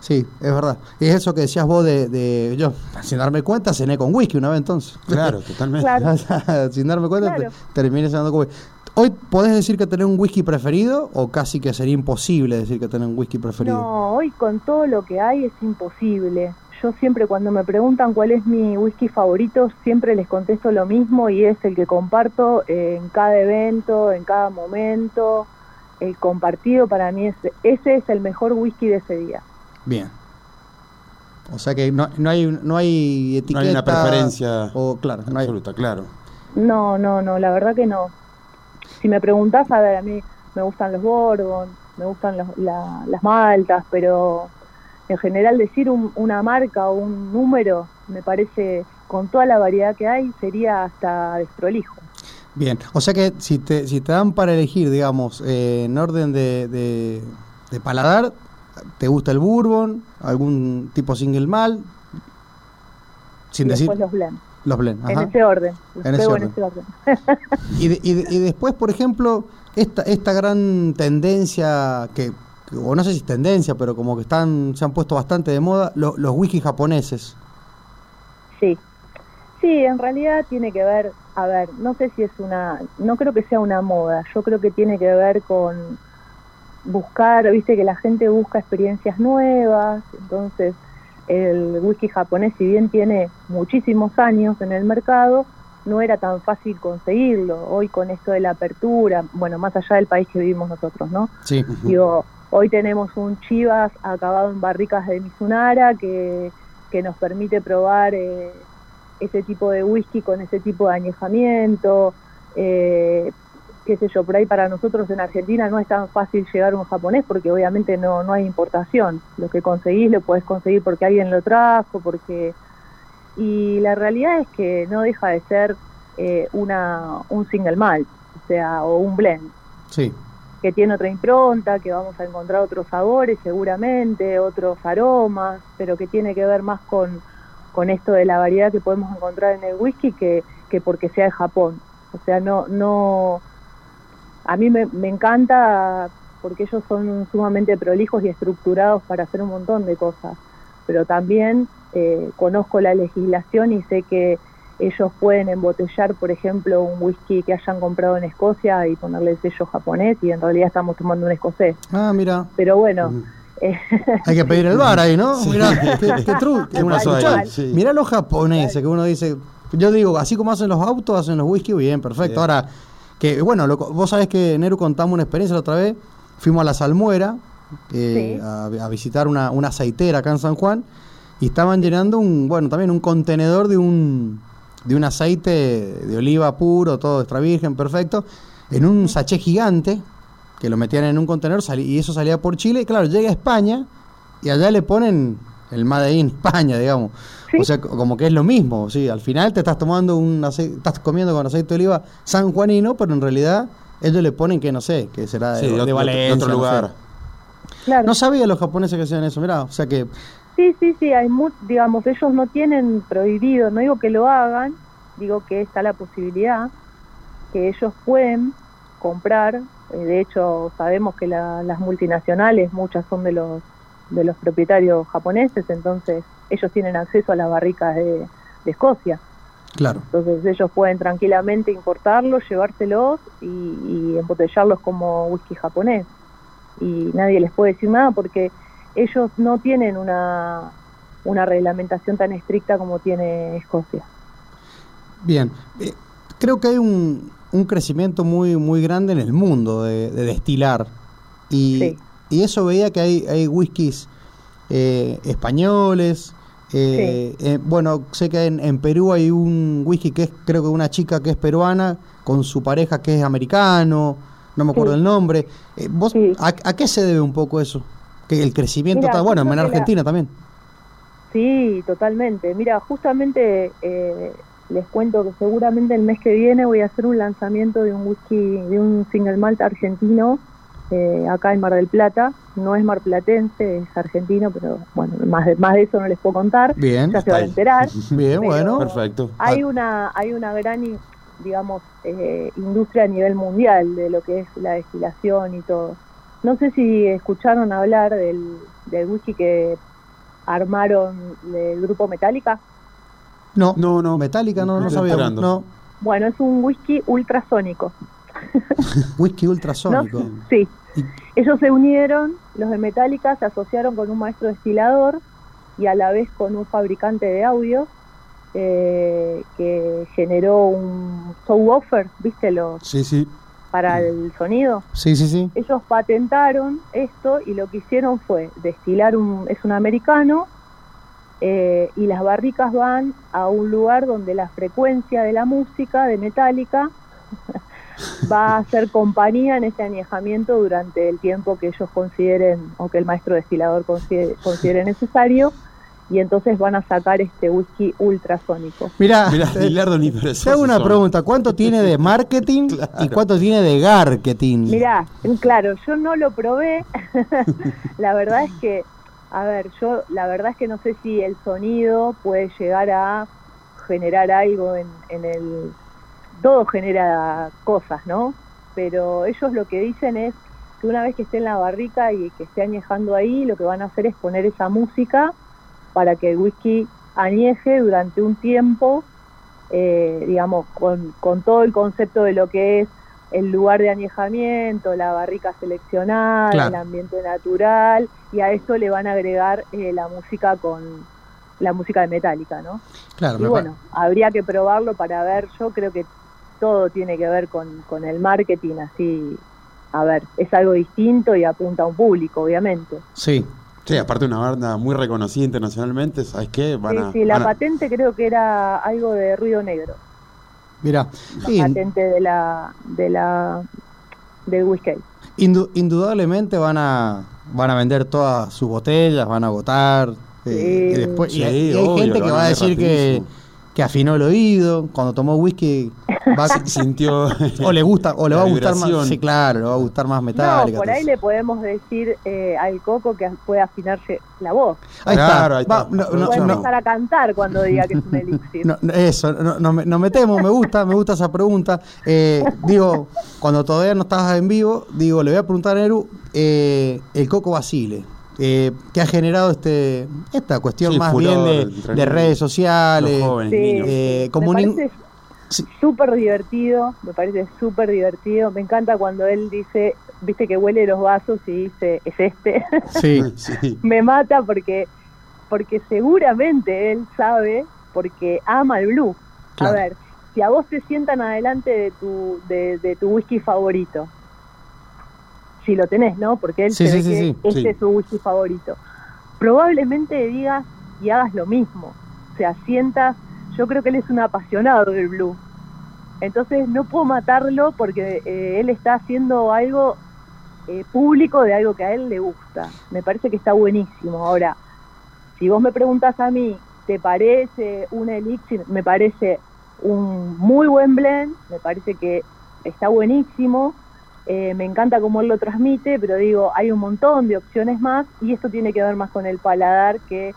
Sí, es verdad. Y es eso que decías vos de, yo, sin darme cuenta, cené con whisky una vez entonces. Claro, totalmente. sin darme cuenta, terminé cenando con whisky. ¿Hoy podés decir que tenés un whisky preferido o casi que sería imposible decir que tenés un whisky preferido? No, hoy con todo lo que hay es imposible. Yo siempre cuando me preguntan cuál es mi whisky favorito, siempre les contesto lo mismo y es el que comparto en cada evento, en cada momento. El compartido para mí es, ese es el mejor whisky de ese día. Bien. O sea que no, no hay no hay etiqueta. No hay una preferencia o, claro, no absoluta, claro. No, no, no, la verdad que no. Si me preguntás, a ver, a mí me gustan los Bourbon, me gustan las maltas, pero en general decir una marca o un número, me parece, con toda la variedad que hay, sería hasta desprolijo. Bien, o sea que si te, si te dan para elegir, digamos, eh, en orden de, de paladar, ¿Te gusta el bourbon? ¿Algún tipo single mal? Sin decir. los blend. Los blend, En ese orden. En ese orden. y, después, por ejemplo, esta, esta gran tendencia que, o no sé si es tendencia, pero como que están se han puesto bastante de moda, los whisky japoneses. Sí. Sí, en realidad tiene que ver, a ver, no sé si es una, no creo que sea una moda, yo creo que tiene que ver con buscar, viste que la gente busca experiencias nuevas, entonces el whisky japonés, si bien tiene muchísimos años en el mercado, no era tan fácil conseguirlo. Hoy con esto de la apertura, bueno, más allá del país que vivimos nosotros, ¿no? Sí. Digo, hoy tenemos un Chivas acabado en barricas de Mizunara que, que nos permite probar eh, ese tipo de whisky con ese tipo de añejamiento. Eh, qué sé yo, por ahí para nosotros en Argentina no es tan fácil llegar un japonés porque obviamente no, no hay importación. Lo que conseguís lo puedes conseguir porque alguien lo trajo, porque... Y la realidad es que no deja de ser eh, una, un single malt, o sea, o un blend. Sí. Que tiene otra impronta, que vamos a encontrar otros sabores seguramente, otros aromas, pero que tiene que ver más con, con esto de la variedad que podemos encontrar en el whisky que, que porque sea de Japón. O sea, no, no, a mí me, encanta porque ellos son sumamente prolijos y estructurados para hacer un montón de cosas, pero también eh, conozco la legislación y sé que, ellos pueden embotellar, por ejemplo, un whisky que hayan comprado en Escocia y ponerle el sello japonés y en realidad estamos tomando un escocés. Ah, mira. Pero bueno. Hay que pedir el bar ahí, ¿no? Mirá, qué, qué, qué, pasó ahí? Mirá los japoneses, que uno dice, yo digo, así como hacen los autos, hacen los whisky, bien, perfecto. Ahora, que bueno, vos sabés que Neru contamos una experiencia la otra vez, fuimos a la Salmuera eh, a, visitar una, una aceitera acá en San Juan y estaban llenando un, bueno, también un contenedor de un de un aceite de oliva puro, todo extra virgen, perfecto, en un sachet gigante, que lo metían en un contenedor y eso salía por Chile. Y claro, llega a España y allá le ponen el Made in España, digamos. O sea, como que es lo mismo. ¿sí? Al final te estás tomando un aceite, estás comiendo con aceite de oliva sanjuanino, pero en realidad ellos le ponen que no sé, que será de, de, otro lugar. No, sabía los japoneses que hacían eso, mirá, o sea que Sí, sí, sí, hay digamos, ellos no tienen prohibido, no digo que lo hagan, digo que está la posibilidad que ellos pueden comprar, eh, de hecho sabemos que las multinacionales, muchas son de los de los propietarios japoneses, entonces ellos tienen acceso a las barricas de, Escocia. Claro. Entonces ellos pueden tranquilamente importarlos, llevárselos y, y embotellarlos como whisky japonés. Y nadie les puede decir nada porque ellos no tienen una, una reglamentación tan estricta como tiene Escocia. Bien, eh, creo que hay un, un, crecimiento muy, muy grande en el mundo de, destilar y, y, eso veía que hay, hay whiskies eh, españoles. Eh, bueno, sé que en, Perú hay un whisky que es, creo que una chica que es peruana con su pareja que es americano, no me acuerdo el nombre. ¿Vos, a, a, qué se debe un poco eso? Que el crecimiento está bueno, en Argentina también. Sí, totalmente. Mira, justamente eh, les cuento que seguramente el mes que viene voy a hacer un lanzamiento de un whisky, de un single malt argentino eh, acá en Mar del Plata. No es marplatense, es argentino, pero bueno, más de, más de eso no les puedo contar. Bien, ya se va a enterar. Bien, bueno, perfecto. Hay una, hay una gran, digamos, eh, industria a nivel mundial de lo que es la destilación y todo. No sé si escucharon hablar del, del whisky que armaron del grupo Metallica. No, no, no, Metallica no, no sabía. No. Bueno, es un whisky ultrasónico. whisky ultrasónico. Sí. Ellos se unieron, los de Metallica se asociaron con un maestro destilador y a la vez con un fabricante de audio eh, que generó un subwoofer, ¿viste? Los, sí, sí para el sonido. Sí, sí, sí. Ellos patentaron esto y lo que hicieron fue destilar un, es un americano eh, y las barricas van a un lugar donde la frecuencia de la música de Metallica va a ser compañía en ese añejamiento durante el tiempo que ellos consideren o que el maestro destilador considere, considere necesario y entonces van a sacar este whisky ultrasónico. Mira, te hago una pregunta, ¿cuánto tiene de marketing y cuánto tiene de marketing? Mira, claro, yo no lo probé. la verdad es que, a ver, yo la verdad es que no sé si el sonido puede llegar a generar algo en, en el... Todo genera cosas, ¿no? Pero ellos lo que dicen es que una vez que esté en la barrica y que esté añejando ahí, lo que van a hacer es poner esa música para que el whisky añeje durante un tiempo, eh, digamos, con, con todo el concepto de lo que es el lugar de añejamiento, la barrica seleccionada, el ambiente natural, y a eso le van a agregar eh, la música con la música de Metallica, ¿no? Claro, y bueno, habría que probarlo para ver, yo creo que todo tiene que ver con, con el marketing, así, a ver, es algo distinto y apunta a un público, obviamente. Sí, Sí, aparte una banda muy reconocida internacionalmente, ¿sabes qué? Van sí, sí, la patente creo que era algo de ruido negro. Mira, la patente de la de la del whisky. indudablemente van a van a vender todas sus botellas, van a agotar. Eh, y después, y hay, gente que va a decir que que afinó el oído, cuando tomó whisky va, sintió o le gusta o le va a gustar más, sí, claro, le va a gustar más metálica. No, por ahí le podemos decir eh, al coco que puede afinarse la voz. Ahí está. Ahí está. no, empezar a cantar cuando diga que es un elixir. eso, no, nos metemos, me gusta, me gusta esa pregunta. Eh, digo, cuando todavía no estabas en vivo, digo, le voy a preguntar a Eru, eh, el coco Basile eh, que ha generado este esta cuestión Sí, más furor bien de, redes sociales. los jóvenes, Sí. niños. eh, como me súper divertido, me parece súper divertido. Me encanta cuando él dice, viste que huele los vasos y dice, es este. Sí, Sí. me mata porque porque seguramente él sabe porque ama el blue. Claro. A ver, si a vos te sientan adelante de tu de, de tu whisky favorito, si lo tenés, ¿no? Porque él Sí, se sí, ve que este es su whisky favorito. Probablemente digas y hagas lo mismo. O sea, sientas, yo creo que él es un apasionado del blue. Entonces no puedo matarlo porque eh, él está haciendo algo eh, público de algo que a él le gusta. Me parece que está buenísimo. Ahora, si vos me preguntas a mí, ¿te parece un elixir? Me parece un muy buen blend, me parece que está buenísimo. Eh, me encanta cómo él lo transmite, pero digo, hay un montón de opciones más y esto tiene que ver más con el paladar que eh,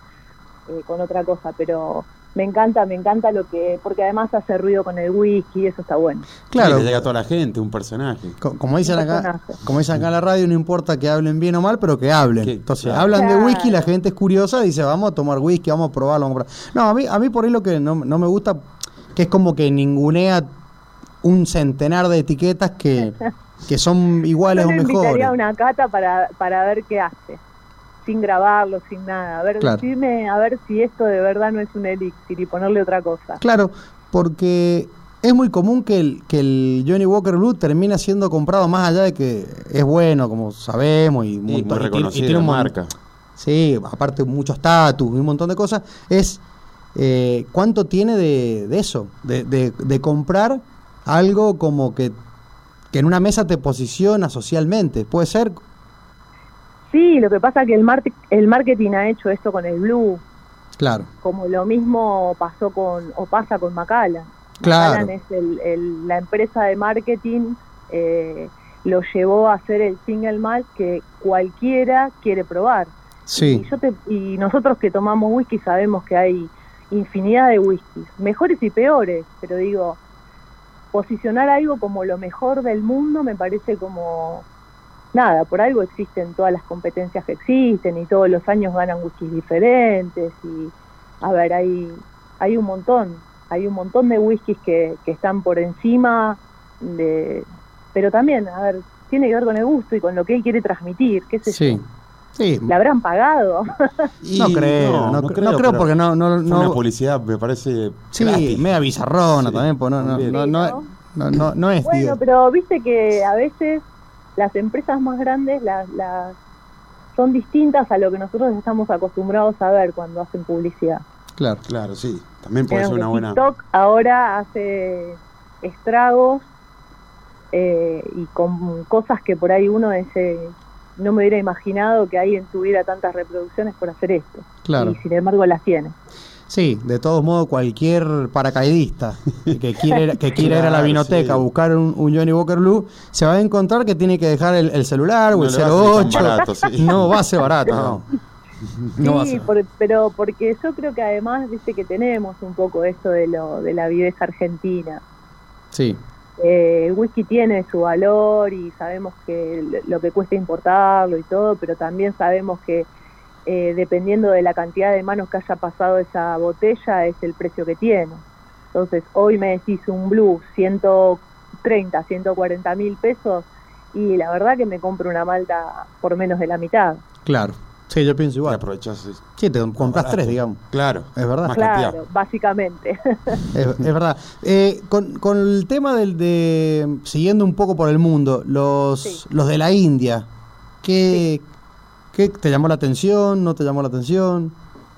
con otra cosa, pero me encanta, me encanta lo que, porque además hace ruido con el whisky y eso está bueno. claro. Sí, le llega a toda la gente, un personaje. Co- Como dicen acá, personaje. como dicen acá en la radio, no importa que hablen bien o mal, pero que hablen. Entonces, claro. hablan de whisky, la gente es curiosa, dice, vamos a tomar whisky, vamos a probarlo, vamos a probar. No, a mí, a mí por ahí lo que no, no me gusta, que es como que ningunea un centenar de etiquetas que, que son iguales Yo o mejores. a una cata para, para ver qué hace, sin grabarlo, sin nada. A ver, Claro. decirme a ver si esto de verdad no es un elixir y ponerle otra cosa. Claro, porque es muy común que el, que el Johnny Walker Blue termine siendo comprado más allá de que es bueno, como sabemos, y, un Y montón- muy y tiene- y reconocida tiene la un mon- marca. Sí, aparte mucho estatus y un montón de cosas, es eh, cuánto tiene de, de eso, de, de- de comprar algo como que, que en una mesa te posiciona socialmente. Puede ser, Sí, lo que pasa es que el, mar- el marketing ha hecho esto con el blue, claro, como lo mismo pasó con, o pasa con Macallan. Claro. Macallan es el, el- la empresa de marketing, eh, lo llevó a hacer el single malt que cualquiera quiere probar. sí, Y, yo te- y nosotros que tomamos whisky sabemos que hay infinidad de whiskies, mejores y peores, pero digo, posicionar algo como lo mejor del mundo me parece como nada, por algo existen todas las competencias que existen y todos los años ganan whiskies diferentes y a ver, hay hay un montón, hay un montón de whiskies que, están por encima de pero también, a ver, tiene que ver con el gusto y con lo que él quiere transmitir, qué sé sí. Sí. ¿Le habrán pagado? Y No creo, no, no creo, porque no, no, fue no- una publicidad, me parece. sí, gratis. media bizarrona Sí, también, pues no, no, también. no, Sí, no, ¿no? no, no- no es, Bueno, digo, pero viste que a veces las empresas más grandes las, las son distintas a lo que nosotros estamos acostumbrados a ver cuando hacen publicidad. claro. Claro, sí. También puede Creo ser una buena. TikTok ahora hace estragos eh, y con cosas que por ahí uno dice, no me hubiera imaginado que alguien tuviera tantas reproducciones por hacer esto. Claro. Y sin embargo las tiene. Sí, de todos modos, cualquier paracaidista que quiere, que quiera ir a la vinoteca a buscar un, un Johnny Walker Blue, se va a encontrar que tiene que dejar el, el celular o No el le va a salir tan 08. barato, sí. No va a ser barato, no. No va a sí, por- pero porque yo creo que además, viste que tenemos un poco esto de, lo, de la viveza argentina. Sí, Eh, el whisky tiene su valor y sabemos que lo- que cuesta importarlo y todo, pero también sabemos que eh, dependiendo de la cantidad de manos que haya pasado esa botella es el precio que tiene. Entonces, hoy me decís un blue 130, 140 mil pesos y la verdad que me compro una malta por menos de la mitad. claro. Sí, yo pienso igual. aprovechás. es- Sí, te compras tres, digamos. Claro. Es verdad. Más Claro, cantidad. básicamente. Es, es verdad. Eh, con, con el tema del de. Siguiendo un poco por el mundo, los, Sí. los de la India, ¿qué, ¿qué te llamó la atención? ¿No te llamó la atención?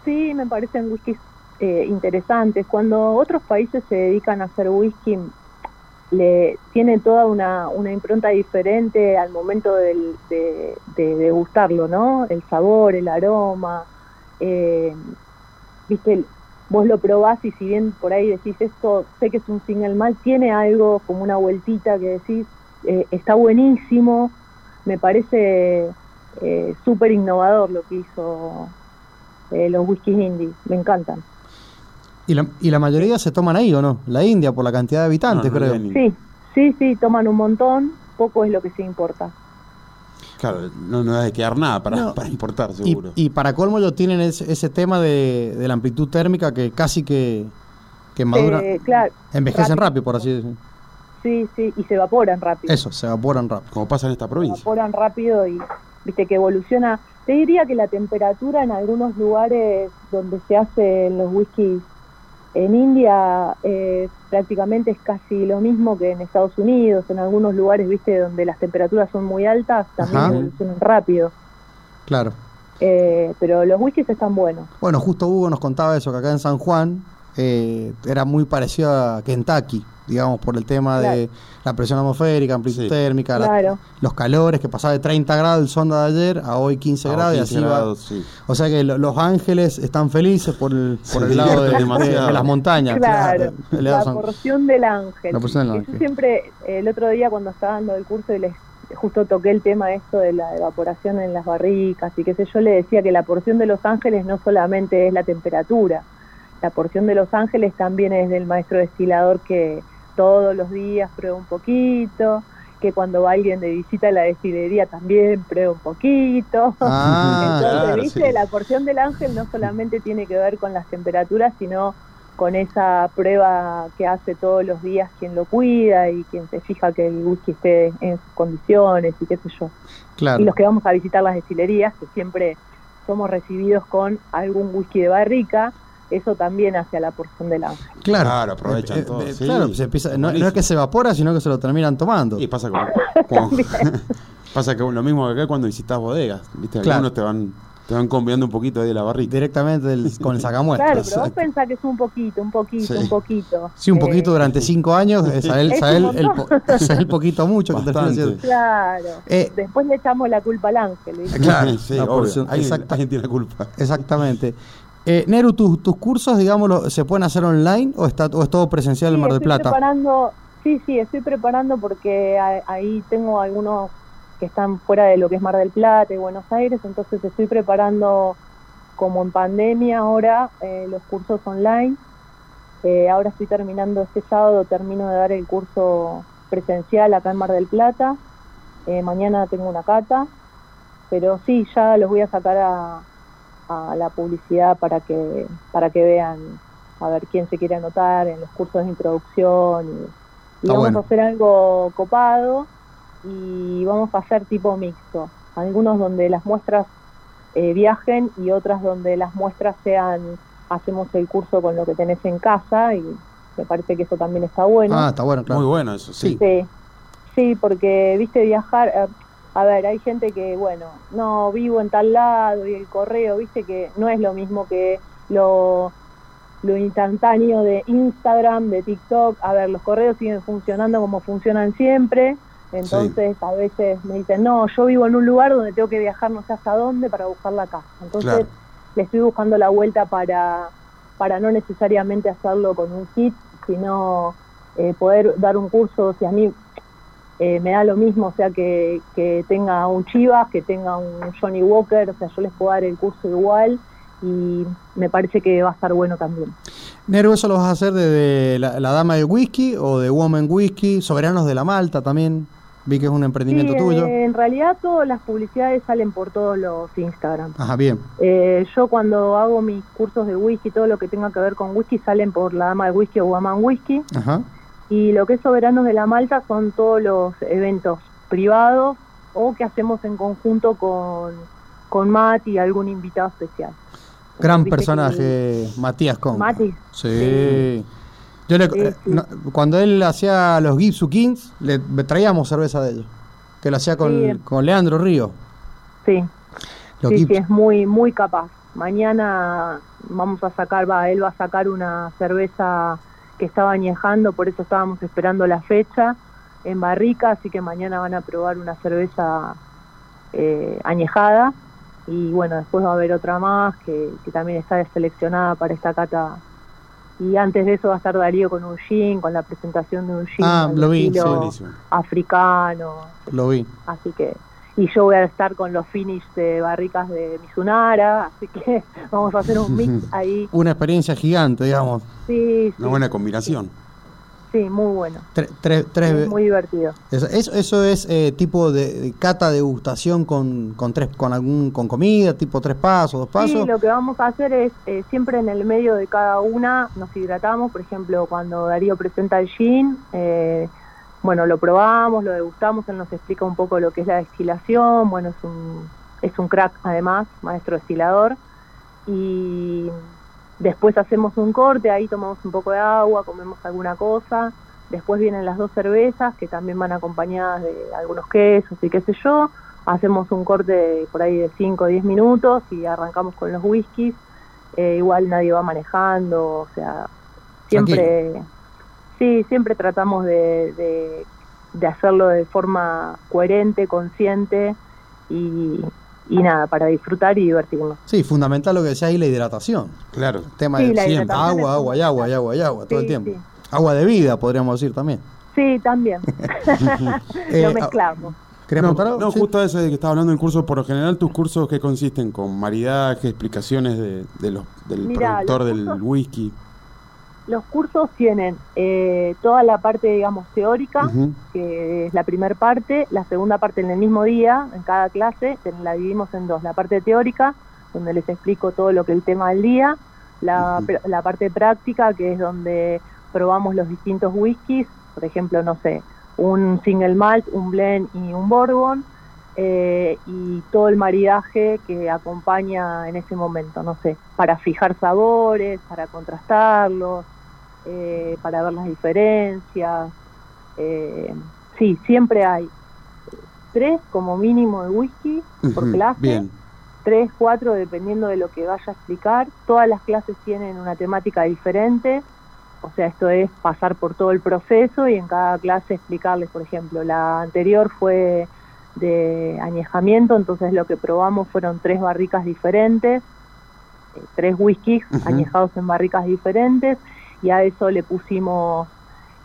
Sí, me parecen whiskies eh, interesantes. Cuando otros países se dedican a hacer whisky, le tiene toda una, una impronta diferente al momento del, de, de ¿no? El sabor, el aroma. eh, Viste, vos lo probás y si bien por ahí decís esto, sé que es un single malt, tiene algo como una vueltita que decís, eh, está buenísimo, me parece eh, súper innovador lo que hizo los whiskies indie, me encantan. ¿Y la, ¿Y la mayoría se toman ahí o no? La India, por la cantidad de habitantes, No, no creo. Sí, sí, sí, toman un montón, poco es lo que se importa. Claro, no, no debe quedar nada para, para importar, Y, seguro. y para colmo ellos tienen ese, ese tema de, de la amplitud térmica que casi que, que madura, Eh, claro, envejecen rápido. rápido, por así decirlo. Sí, sí, y se evaporan rápido. Eso, se evaporan rápido. Como pasa en esta Se provincia. evaporan rápido y viste que evoluciona. Te diría que la temperatura en algunos lugares donde se hacen los whiskies en India eh, prácticamente es casi lo mismo que en Estados Unidos. En algunos lugares, viste, donde las temperaturas son muy altas, también evolucionan rápido. Claro. Eh, pero los whiskies están buenos. Bueno, justo Hugo nos contaba eso, que acá en San Juan eh, era muy parecido a Kentucky, digamos, por el tema de la presión atmosférica, amplitud Sí. térmica, la- los calores, que pasaba de 30 grados el sonda de ayer a hoy 15 Ah, grados 15 y así grados, va. sí. O sea que lo- los ángeles están felices por el, por el lado de, las montañas. Claro, la porción del ángel. La porción del ángel. Yo siempre, el otro día cuando estaba dando el curso y les justo toqué el tema esto de la evaporación en las barricas y qué sé yo, le decía que la porción de los ángeles no solamente es la temperatura, la porción de los ángeles también es del maestro destilador que todos los días prueba un poquito, que cuando va alguien de visita a la destilería también prueba un poquito. Ah, Entonces, claro, viste, sí. la porción del ángel no solamente tiene que ver con las temperaturas, sino con esa prueba que hace todos los días quien lo cuida y quien se fija que el whisky esté en sus condiciones y qué sé yo. claro. Y los que vamos a visitar las destilerías, que siempre somos recibidos con algún whisky de barrica, eso también hacia la porción del ángel. Claro, Claro, aprovechan Eh, eh, todo, eh, sí. Claro, se empieza- no, no es que se evapora, sino que se lo terminan tomando. Y pasa como, como- pasa que lo mismo que acá cuando visitas bodegas, ¿viste? Claro. Algunos te van te van conviando un poquito ahí de la barrica. Directamente del- con el sacamuestras. Claro, pero vos pensás que es un poquito, un poquito, Sí. un poquito. Sí, un Eh, poquito durante cinco años, es a él, Es a un él montón. el, po- es a él poquito mucho Bastante. Claro. Eh, Después le echamos la culpa al ángel. ¿viste? Claro, sí, la obvio. porción- alguien tiene la culpa. Exactamente. Eh, Neru, ¿tus, tus cursos, digámoslo, se pueden hacer online o, está, o es todo presencial en Mar del estoy Plata? preparando, sí, sí, estoy preparando porque ahí tengo algunos que están fuera de lo que es Mar del Plata y Buenos Aires, entonces estoy preparando como en pandemia ahora eh, los cursos online. Eh, ahora estoy terminando este sábado, termino de dar el curso presencial acá en Mar del Plata. Eh, mañana tengo una cata, pero sí, ya los voy a sacar a, a la publicidad para que para que vean a ver quién se quiere anotar en los cursos de introducción y, y Está vamos bueno. a hacer algo copado y vamos a hacer tipo mixto algunos donde las muestras eh, viajen y otras donde las muestras sean hacemos el curso con lo que tenés en casa y me parece que eso también está bueno Ah, está bueno, claro. Muy bueno eso, sí. Sí, sí, porque, viste, viajar, eh, a ver, hay gente que, bueno, no vivo en tal lado y el correo, viste, que no es lo mismo que lo, lo instantáneo de Instagram, de TikTok. A ver, los correos siguen funcionando como funcionan siempre. Entonces, a veces me dicen, no, yo vivo en un lugar donde tengo que viajar no sé hasta dónde para buscar la casa. Entonces, Claro. le estoy buscando la vuelta para, para no necesariamente hacerlo con un kit, sino eh, poder dar un curso, si a mí eh, me da lo mismo, o sea, que, que tenga un Chivas, que tenga un Johnny Walker, o sea, yo les puedo dar el curso igual y me parece que va a estar bueno también. Neru, ¿eso lo vas a hacer de, la, la Dama del Whisky o de Woman Whisky? Soberanos de la Malta también. Vi que es un emprendimiento Sí, tuyo. eh, en realidad todas las publicidades salen por todos los Instagram. Ajá, bien. Eh, yo cuando hago mis cursos de whisky, todo lo que tenga que ver con whisky salen por la Dama del Whisky o Woman Whisky. Ajá. Y lo que es Soberanos de la Malta son todos los eventos privados o que hacemos en conjunto con, con Mati y algún invitado especial. Gran personaje, que- Matías Con. Mati. Sí. Sí. Yo le, Sí, eh, sí. no, cuando él hacía los Gipsu Kings, le traíamos cerveza de ellos. Que lo hacía con, con Leandro Río. Sí, Los sí, es muy, muy capaz. Mañana vamos a sacar, va, él va a sacar una cerveza que estaba añejando, por eso estábamos esperando la fecha en barrica, así que mañana van a probar una cerveza eh, añejada y bueno, después va a haber otra más que, que también está seleccionada para esta cata. Y antes de eso va a estar Darío con un gin, con la presentación de un gin Ah, lo vi, sí, africano, Lo vi. así que y yo voy a estar con los finish de barricas de Mizunara, así que vamos a hacer un mix ahí. Una experiencia gigante, digamos. Sí, sí, Una buena combinación. Sí, muy bueno. Tres- tres Muy divertido. Eso, eso, eso es eh, tipo de, de cata degustación con, con tres con algún con comida, tipo tres pasos, dos pasos. Sí, lo que vamos a hacer es eh, siempre en el medio de cada una nos hidratamos. Por ejemplo, cuando Darío presenta el gin, eh, bueno, lo probamos, lo degustamos, él nos explica un poco lo que es la destilación. Bueno, es un, es un crack además, maestro destilador. Y después hacemos un corte, ahí tomamos un poco de agua, comemos alguna cosa. Después vienen las dos cervezas que también van acompañadas de algunos quesos y qué sé yo. Hacemos un corte por ahí de 5 o 10 minutos y arrancamos con los whiskies. Eh, igual nadie va manejando, o sea, siempre, sí, siempre tratamos de, de, de hacerlo de forma coherente, consciente y, y nada, para disfrutar y divertirnos. Sí, fundamental lo que decía ahí, la hidratación. Claro. El tema Sí, de siempre, agua, agua y agua y agua y agua, todo el tiempo. sí. Agua de vida, podríamos decir también. Sí, también. Eh, Lo mezclamos. ¿Querés No, no, Sí. justo eso de que estaba hablando del curso, por lo general tus cursos que consisten con maridaje, explicaciones de, de los, del Mirá, productor los del whisky. Los cursos tienen eh, toda la parte, digamos, teórica, que es la primera parte, la segunda parte en el mismo día, en cada clase, la dividimos en dos, la parte teórica, donde les explico todo lo que es el tema del día, la, pr- la parte práctica, que es donde probamos los distintos whiskies, por ejemplo, no sé, un single malt, un blend y un bourbon, eh, y todo el maridaje que acompaña en ese momento, no sé, para fijar sabores, para contrastarlos, eh, para ver las diferencias. Eh, sí, siempre hay tres como mínimo de whisky por clase, Bien. tres, cuatro, dependiendo de lo que vaya a explicar. Todas las clases tienen una temática diferente, o sea, esto es pasar por todo el proceso y en cada clase explicarles, por ejemplo, la anterior fue de añejamiento, entonces lo que probamos fueron tres barricas diferentes, eh, tres whiskies añejados en barricas diferentes y a eso le pusimos,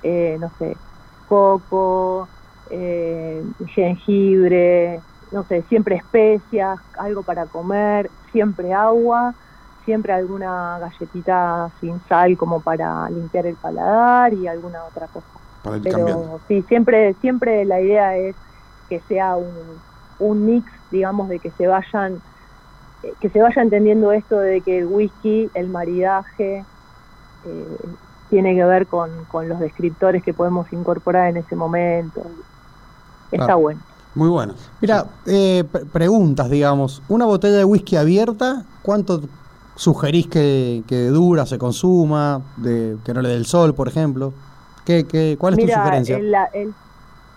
eh, no sé, coco, eh, jengibre, no sé, siempre especias, algo para comer, siempre agua, siempre alguna galletita sin sal como para limpiar el paladar y alguna otra cosa. Para ir cambiando. Pero sí, siempre, siempre la idea es que sea un, un mix, digamos, de que se vayan, eh, que se vaya entendiendo esto de que el whisky, el maridaje, eh, tiene que ver con, con los descriptores que podemos incorporar en ese momento. Está Claro. bueno. Muy bueno. Mira, eh, pre- preguntas, digamos. Una botella de whisky abierta, ¿cuánto sugerís que, que dura, se consuma, de, que no le dé el sol, por ejemplo? ¿Qué, qué, ¿Cuál es tu sugerencia? el- la, el-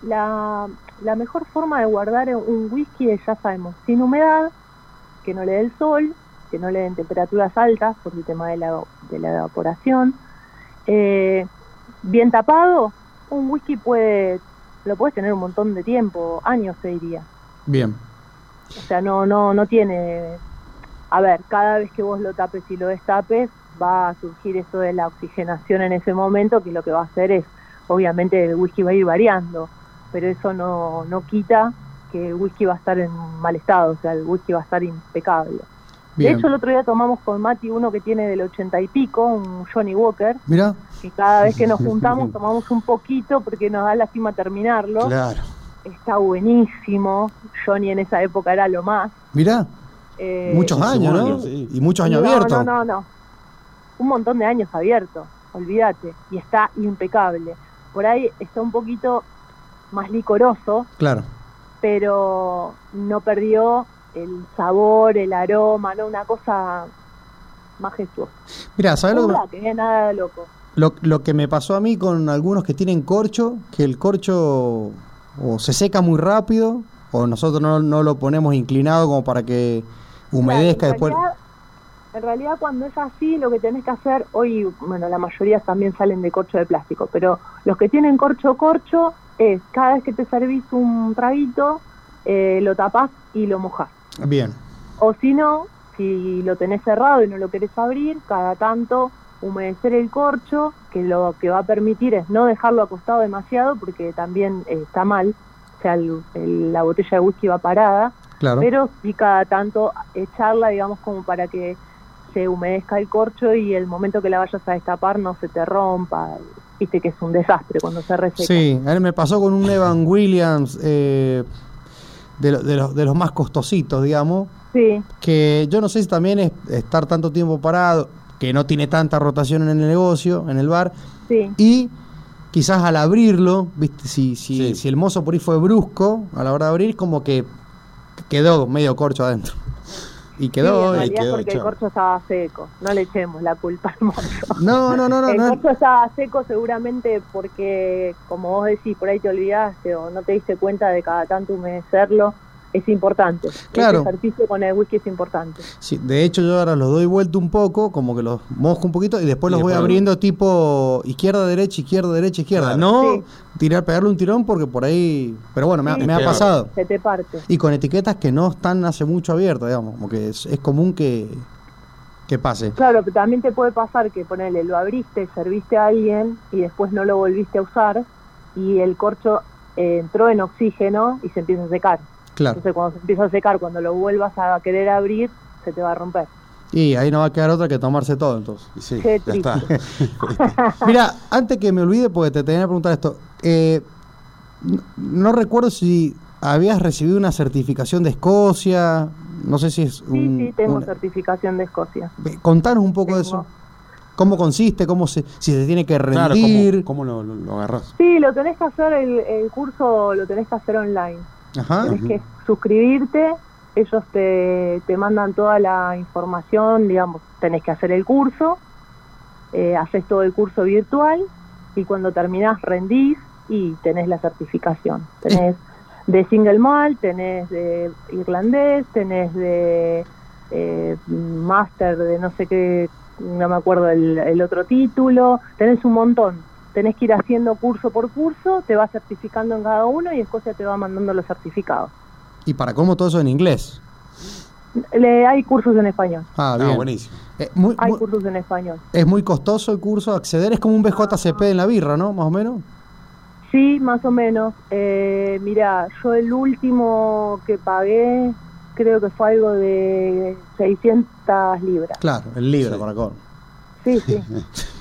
la, la mejor forma de guardar un whisky es, ya sabemos, sin humedad, que no le dé el sol, que no le den temperaturas altas por el tema de la, de la evaporación. Eh, bien tapado, un whisky puede lo puedes tener un montón de tiempo, años se diría. Bien. O sea, no, no, no tiene. A ver, cada vez que vos lo tapes y lo destapes, va a surgir esto de la oxigenación en ese momento, que lo que va a hacer es, obviamente, el whisky va a ir variando, pero eso no, no quita que el whisky va a estar en mal estado, o sea, el whisky va a estar impecable. Bien. De hecho, el otro día tomamos con Mati uno que tiene del ochenta y pico, un Johnny Walker, Mira, y cada vez que nos juntamos tomamos un poquito porque nos da lástima terminarlo. Claro. Está buenísimo. Johnny en esa época era lo más. mira, Eh, muchos años, ¿no? sí. Y muchos años no, abiertos. No, no, no. Un montón de años abierto, olvídate. Y está impecable. Por ahí está un poquito más licoroso, Claro. pero no perdió el sabor, el aroma, ¿no? Una cosa majestuosa. Mira, ¿sabes lo que, que nada de loco. lo, lo que me pasó a mí con algunos que tienen corcho? Que el corcho o se seca muy rápido o nosotros no, no lo ponemos inclinado como para que humedezca Claro, después. realidad- en realidad cuando es así lo que tenés que hacer, hoy, bueno, la mayoría también salen de corcho de plástico, pero los que tienen corcho corcho es cada vez que te servís un traguito, eh, lo tapás y lo mojás. Bien. O si no, si lo tenés cerrado y no lo querés abrir, cada tanto humedecer el corcho, que lo que va a permitir es no dejarlo acostado demasiado porque también eh, está mal, o sea, el- el- la botella de whisky va parada, Claro. pero sí cada tanto echarla, digamos, como para que se humedezca el corcho y el momento que la vayas a destapar no se te rompa viste que es un desastre cuando se reseca. Sí, a mí me pasó con un Evan Williams eh, de, lo- de los, de los más costositos, digamos, Sí, que yo no sé si también es estar tanto tiempo parado, que no tiene tanta rotación en el negocio, en el bar, sí. y quizás al abrirlo, viste, si, si, Sí. si el mozo por ahí fue brusco a la hora de abrir, como que quedó medio corcho adentro. Y quedó... Sí, en y quedó, porque el corcho estaba seco. No le echemos la culpa al mozo. No, no, no, no. el no. corcho estaba seco seguramente porque, como vos decís, por ahí te olvidaste o no te diste cuenta de cada tanto humedecerlo. Es importante. Claro. Ese ejercicio con el whisky es importante. Sí, de hecho yo ahora los doy vuelta un poco, como que los mojo un poquito y después Y los voy abriendo tipo izquierda, derecha, izquierda, derecha, izquierda. Claro. No Sí. tirar, pegarle un tirón porque por ahí... Pero bueno, me, ha- Sí. me ha Claro. pasado. Se te parte. Y con etiquetas que no están hace mucho abiertas, digamos, como que es, es común que, que pase. Claro, pero también te puede pasar que ponele, lo abriste, serviste a alguien y después no lo volviste a usar y el corcho eh, entró en oxígeno y se empieza a secar. Claro. Entonces cuando se empieza a secar, cuando lo vuelvas a querer abrir, se te va a romper. Y ahí no va a quedar otra que tomarse todo entonces. Y sí, Qué ya está. Mira, antes que me olvide, porque te tenía que preguntar esto, eh, no, no recuerdo si habías recibido una certificación de Escocia, no sé si es Sí, un... sí, tengo certificación de Escocia. Contanos un poco de eso. ¿Cómo consiste? ¿Cómo se, si se tiene que Claro, rendir? ¿cómo, cómo lo, lo, lo agarrás? Sí, lo tenés que hacer, el, el curso lo tenés que hacer online. Ajá. Tenés que suscribirte, ellos te, te mandan toda la información, digamos, tenés que hacer el curso, eh, haces todo el curso virtual y cuando terminás rendís y tenés la certificación. Tenés de single malt, tenés de irlandés, tenés de eh, máster de no sé qué, no me acuerdo el, el otro título, tenés un montón. Tenés que ir haciendo curso por curso, te vas certificando en cada uno y Escocia te va mandando los certificados. ¿Y para cómo todo eso en inglés? Le, hay cursos en español. Ah, Ah, bien. buenísimo. Eh, muy- Hay muy- cursos en español. es muy costoso el curso acceder, es como un BJCP en la birra, ¿no? Más o menos. Sí, más o menos. Eh, mira, yo el último que pagué creo que fue algo de 600 libras. Claro, el libro Sí. para con. Sí, sí.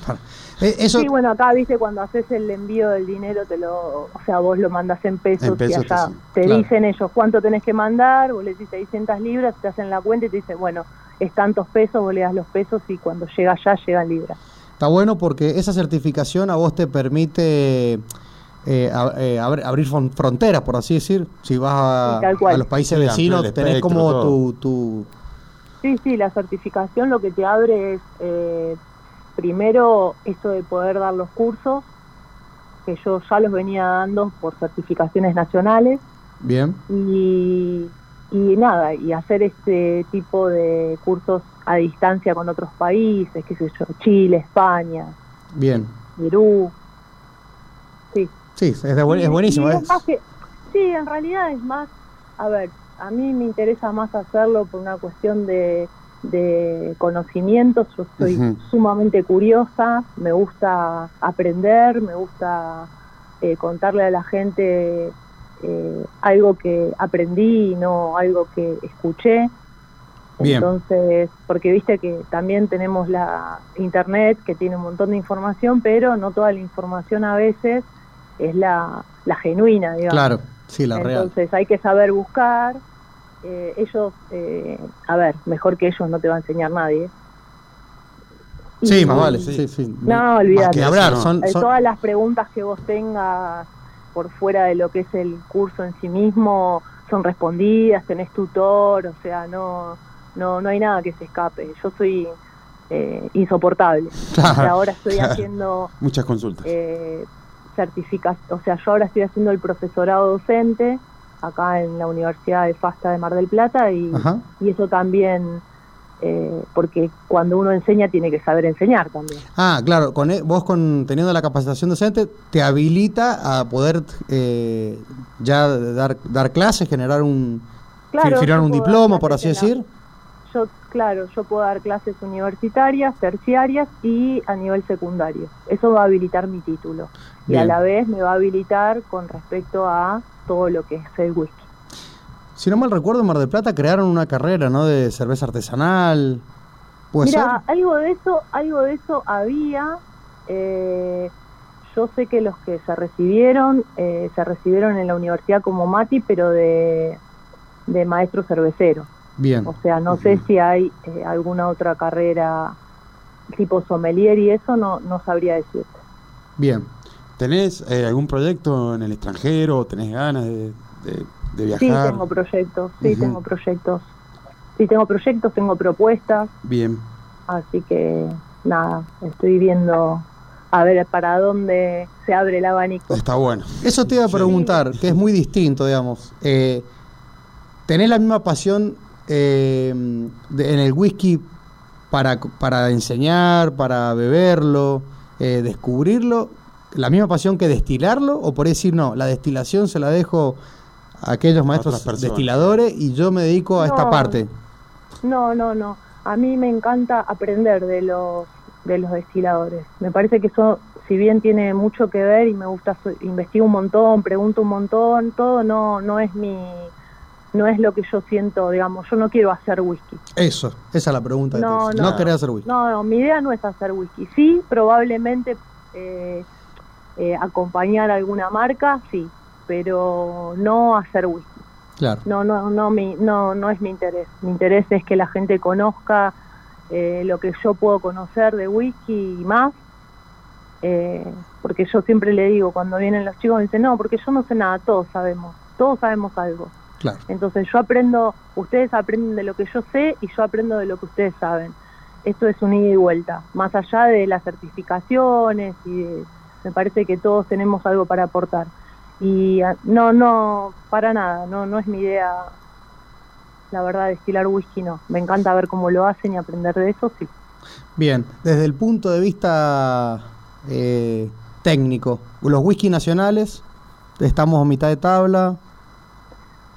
Eh, eso, Sí, bueno, acá, viste, cuando haces el envío del dinero, te lo, o sea, vos lo mandas en pesos, En pesos, y allá te Claro. dicen ellos cuánto tenés que mandar, vos le decís 600 libras, te hacen la cuenta y te dicen, bueno, es tantos pesos, vos le das los pesos y cuando llega allá, llegan libras. Está bueno porque esa certificación a vos te permite eh, ab- eh, abr- abrir fron- fronteras, por así decir. Si vas a, los países Sí, vecinos, tenés espectro, como todo. tu, tu... Sí, sí, la certificación lo que te abre es, eh, primero, esto de poder dar los cursos, que yo ya los venía dando por certificaciones nacionales, Bien. y, y nada, y hacer este tipo de cursos a distancia con otros países, qué sé yo, Chile, España, Bien. Perú. Sí, Sí, es, de buen- Sí, es buenísimo. es- es más que- sí, en realidad es más, a ver, a mí me interesa más hacerlo por una cuestión de, de conocimientos. Yo soy sumamente curiosa, me gusta aprender, me gusta eh, contarle a la gente eh, algo que aprendí y no algo que escuché. Bien. Entonces, porque viste que también tenemos la internet que tiene un montón de información, pero no toda la información a veces es la, la genuina, digamos. Claro, sí, la real. Entonces hay que saber buscar. Eh, ellos, eh, a ver, mejor que ellos no te va a enseñar nadie. Sí, más vale. sí. Sí. No, olvídate. Hablar. Son, Eh, son- Todas las preguntas que vos tengas por fuera de lo que es el curso en sí mismo son respondidas, tenés tutor, o sea, no no no hay nada que se escape. Yo soy eh, insoportable. Claro, ahora estoy claro. haciendo Muchas consultas. eh, certifica- o sea, yo ahora estoy haciendo el profesorado docente acá en la Universidad de FASTA de Mar del Plata y, y eso también, eh, porque cuando uno enseña tiene que saber enseñar también. Ah, claro, con e- vos con teniendo la capacitación docente te habilita a poder eh, ya dar, dar clases, generar un Claro, yo un diploma, por así la- decir. Yo, claro, yo puedo dar clases universitarias, terciarias y a nivel secundario. Eso va a habilitar mi título. Y a la vez me va a habilitar con respecto a todo lo que es el whisky. Si no mal recuerdo, en Mar del Plata crearon una carrera, ¿no? De cerveza artesanal. ¿Puede Mira, ser? algo de eso, algo de eso había. eh, yo sé que los que se recibieron, eh, se recibieron en la universidad como Mati, pero de, de maestro cervecero. Bien. O sea, no sé si hay eh, alguna otra carrera tipo sommelier y eso no, no sabría decirte. Bien. ¿Tenés eh, algún proyecto en el extranjero? ¿Tenés ganas de, de- de viajar? Sí, tengo proyectos, sí, tengo proyectos. Sí, tengo proyectos, tengo propuestas, Bien. así que nada, estoy viendo a ver para dónde se abre el abanico. Está bueno. Eso te iba a Sí. preguntar, que es muy distinto, digamos. Eh, ¿Tenés la misma pasión eh, de- en el whisky para, para enseñar, para beberlo, eh, descubrirlo? ¿La misma pasión que destilarlo? ¿O por decir, no, la destilación se la dejo a aquellos maestros personas. destiladores y yo me dedico a esta No. parte? No, no, no. A mí me encanta aprender de los de los destiladores. Me parece que eso, si bien tiene mucho que ver y me gusta, investigo un montón, pregunto un montón, todo no no es mi no es lo que yo siento, digamos, yo no quiero hacer whisky. Eso, esa es la pregunta. que te No, hice. no. no querés hacer whisky. No, no, mi idea no es hacer whisky. Sí, probablemente eh, eh, acompañar alguna marca, sí, pero no hacer whisky. Claro. No, no, no, mi, no, no es mi interés. Mi interés es que la gente conozca eh, lo que yo puedo conocer de whisky y más. Eh, porque yo siempre le digo, cuando vienen los chicos, me dicen, no, porque yo no sé nada, todos sabemos, todos sabemos algo. Claro. Entonces yo aprendo, ustedes aprenden de lo que yo sé y yo aprendo de lo que ustedes saben. Esto es un ida y vuelta, más allá de las certificaciones y de- me parece que todos tenemos algo para aportar. Y ah, no, no, para nada, no, no es mi idea, la verdad, destilar whisky no. Me encanta ver cómo lo hacen y aprender de eso, sí. Bien, desde el punto de vista eh, técnico, los whisky nacionales, estamos a mitad de tabla.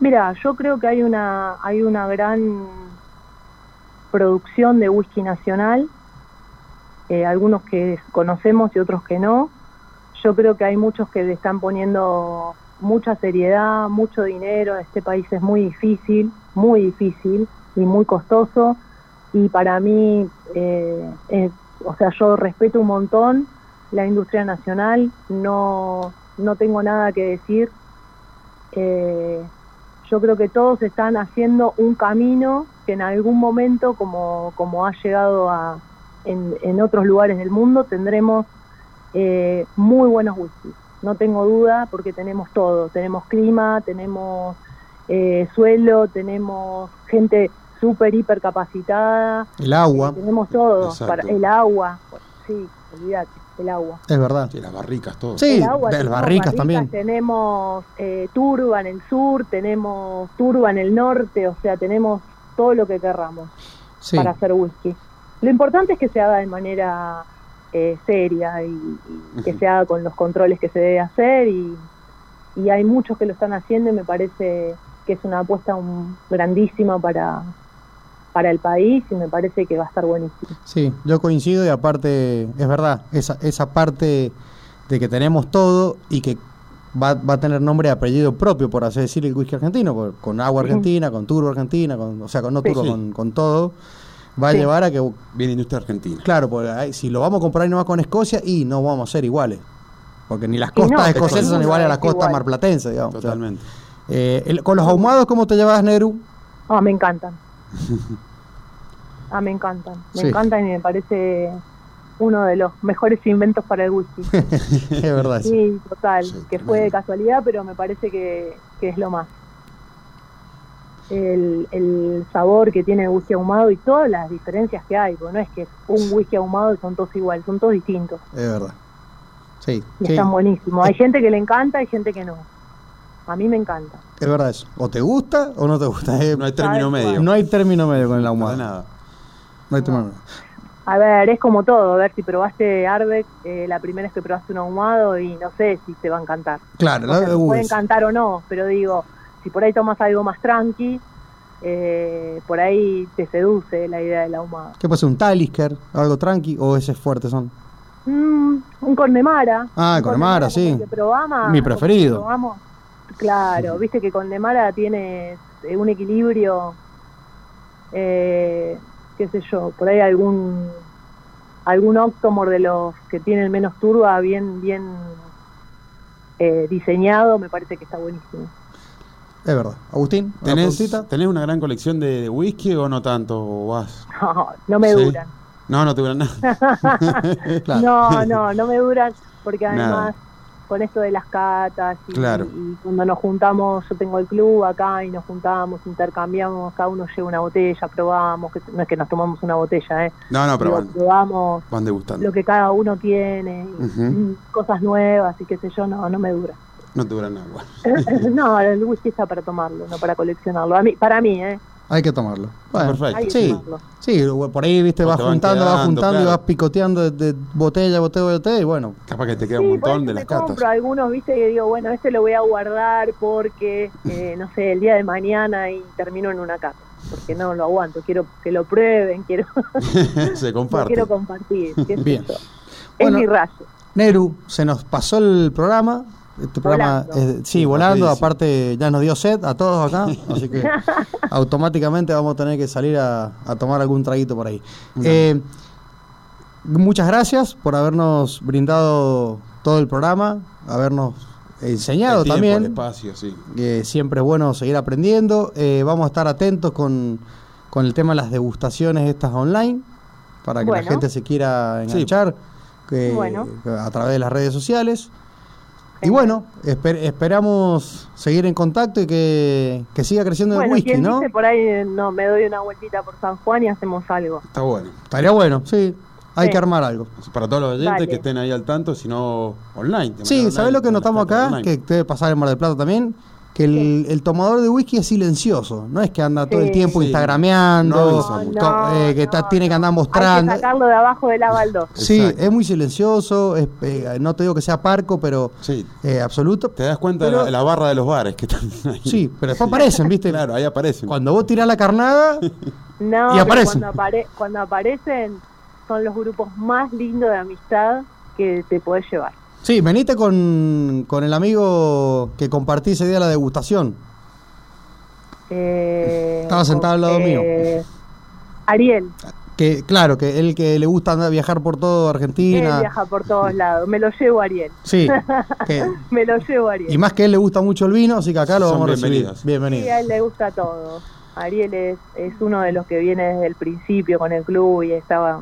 Mira, yo creo que hay una, hay una gran producción de whisky nacional, eh, algunos que conocemos y otros que no. Yo creo que hay muchos que le están poniendo mucha seriedad, mucho dinero. Este país es muy difícil, muy difícil y muy costoso. Y para mí, eh, o sea, yo respeto un montón la industria nacional, no, no tengo nada que decir. Eh, yo creo que todos están haciendo un camino que en algún momento, como, como ha llegado a, en otros lugares del mundo, tendremos eh, muy buenos whiskies. No tengo duda porque tenemos todo. Tenemos clima, tenemos eh, suelo, tenemos gente súper, hiper capacitada. El agua, eh, tenemos todo. Para, el agua, sí, olvídate, el agua. es verdad. Sí, las barricas, todo. Sí, El agua, las barricas también. Tenemos eh, turba en el sur, tenemos turba en el norte, o sea, tenemos todo lo que querramos Sí, para hacer whisky. Lo importante es que se haga de manera eh, seria y, y que se haga con los controles que se debe hacer y, y hay muchos que lo están haciendo y me parece que es una apuesta un- grandísima para, para el país y me parece que va a estar buenísimo. sí, yo coincido y aparte, es verdad, esa, esa parte de que tenemos todo y que va, va a tener nombre y apellido propio, por así decir, el whisky argentino, con agua argentina, con turbo argentina, con, o sea, con no Sí. turbo, Sí. con, con todo, va a llevar a que Viene industria argentina. Claro, porque si lo vamos a comprar nomás con Escocia, y no vamos a ser iguales. Porque ni las no, costas escocesas son iguales a las costas igual. marplatenses, digamos. O sea, Totalmente. eh, el- con los ahumados, ¿cómo te llevas, Neru? Ah, me encantan. Ah, me encantan. Me Sí. encantan y me parece uno de los mejores inventos para el whisky. es verdad. sí. Sí, total. Sí, que fue de casualidad, pero me parece que, que es lo más. El, el sabor que tiene el whisky ahumado y todas las diferencias que hay, porque no es que es un whisky ahumado y son todos iguales, son todos distintos Es verdad. Sí, y sí, están buenísimos. Hay gente que le encanta y gente que no. A mí me encanta. es verdad eso. O te gusta o no te gusta. eh, No hay término Sabes medio. no hay término medio con el ahumado. nada. No hay término medio. A ver, es como todo, a ver si probaste Arbeck, eh, la primera vez que probaste un ahumado y no sé si te va a encantar. Claro, O sea, la- te uh, puede es- encantar o no, pero digo, si por ahí tomas algo más tranqui, eh, por ahí te seduce la idea del ahumado. ¿Qué puede ser? ¿Un Talisker? ¿Algo tranqui? ¿O ese fuerte son? Mm, un Connemara. Ah, Un sí. Mi preferido. probamos. Claro, viste que Connemara tiene eh, un equilibrio, eh, qué sé yo, por ahí algún algún Octomore de los que tienen menos turba bien bien eh, diseñado, me parece que está buenísimo. Es verdad. Agustín, ¿una ¿Tenés, una gran colección de, de whisky o no tanto? ¿O vas? No, no me Sí. duran. No, no te duran nada. Claro. No, no, no me duran porque Nada. además con esto de las catas y, Claro. y cuando nos juntamos, yo tengo el club acá y nos juntamos, intercambiamos, cada uno lleva una botella, probamos, que no es que nos tomamos una botella, ¿eh? No, no, pero van, probamos van degustando. lo que cada uno tiene, cosas nuevas y qué sé yo, no, no me dura. No te duran nada. no, el whisky está para tomarlo, no para coleccionarlo. A mí, para mí, ¿eh? Hay que tomarlo. Bueno, Perfecto. Hay que Sí, tomarlo. sí, por ahí, viste, vas juntando, vas juntando y vas picoteando de, de botella, botella, botella, y bueno, Capaz que te queda Sí, un montón de las catas. compro algunos, viste, que digo, bueno, este lo voy a guardar porque, eh, no sé, el día de mañana y termino en una casa. Porque no lo aguanto, quiero que lo prueben, quiero, Se comparte. quiero compartir. qué Bien. Es mi rayo. Neru, se nos pasó el programa. Este programa, Volando. es- sí, volando, aparte ya nos dio sed a todos acá, así que automáticamente vamos a tener que salir a, a tomar algún traguito por ahí. Eh, muchas gracias por habernos brindado todo el programa, habernos enseñado El tiempo, el también. espacio, sí. Eh, siempre es bueno seguir aprendiendo. Eh, vamos a estar atentos con, con el tema de las degustaciones estas online, para que la gente se quiera enganchar Bueno. a través de las redes sociales. Y bueno, esper- esperamos seguir en contacto y que, que siga creciendo el Bueno, whisky, quien ¿no? dice por ahí, no, me doy una vueltita por San Juan y hacemos algo. Está bueno. Estaría bueno, sí. Hay Sí. que armar algo. Para todos los oyentes Dale. que estén ahí al tanto, si no online. Sí, ¿sabés lo que notamos acá? online. Que debe pasar en Mar del Plata también. Que el, el tomador de whisky es silencioso. No es que anda todo el tiempo Sí. instagrameando, No eh, que está- no, tiene que andar Hay mostrando. que sacarlo de abajo de la baldosa. Sí, Exacto. es muy silencioso. es, eh, no te digo que sea parco, pero Sí, eh, absoluto. te das cuenta Pero- de la, la barra de los bares que están ahí. Sí, pero después aparecen, ¿viste? Claro, ahí aparecen. Cuando vos tirás la carnada, No, Y aparecen. Cuando, apare- cuando aparecen son los grupos más lindos de amistad que te podés llevar. Sí, venite con, con el amigo que compartí ese día la degustación. Eh, Estaba sentado al lado mío. Ariel, Que, claro, que él que le gusta andar, viajar por todo él Argentina. viaja por todos lados. Me lo llevo a Ariel. Sí, que- Me lo llevo a Ariel. y más que él le gusta mucho el vino, así que acá lo Son vamos a recibir. bienvenidos. Sí, Bienvenido. a él le gusta todo. Ariel es, es uno de los que viene desde el principio con el club y estaba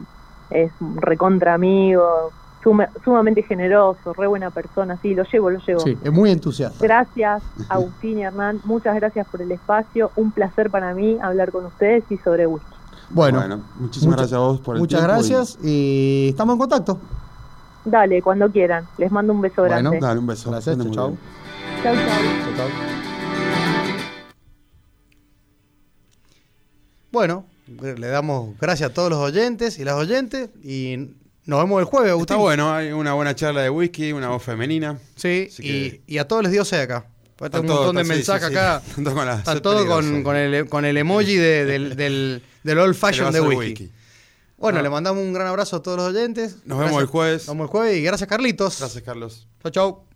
es un recontra amigo, suma- sumamente generoso, re buena persona, sí, lo llevo, lo llevo. Sí, es muy entusiasta. Gracias, Agustín y Hernán, muchas gracias por el espacio, un placer para mí hablar con ustedes y sobre whisky. Bueno, muchísimas mucha- gracias a vos por el muchas y- gracias y... estamos en contacto. Dale, cuando quieran, les mando un beso Bueno, grande. Dale, un beso. Gracias, chau, bien. Chau, chau. Bueno, le damos gracias a todos los oyentes y las oyentes y nos vemos el jueves, Agustín. Está bueno, hay una buena charla de whisky, una voz femenina. Sí, y, y a todos les dio sed acá. Está un montón de mensajes sí, sí. acá. Está con la Está todo con, el, con el emoji de- del, del, del old fashion de whisky. Bueno, Ah. le mandamos un gran abrazo a todos los oyentes. Nos vemos el jueves. Nos vemos el jueves y gracias Carlitos. Gracias, Carlos. Chau, chau.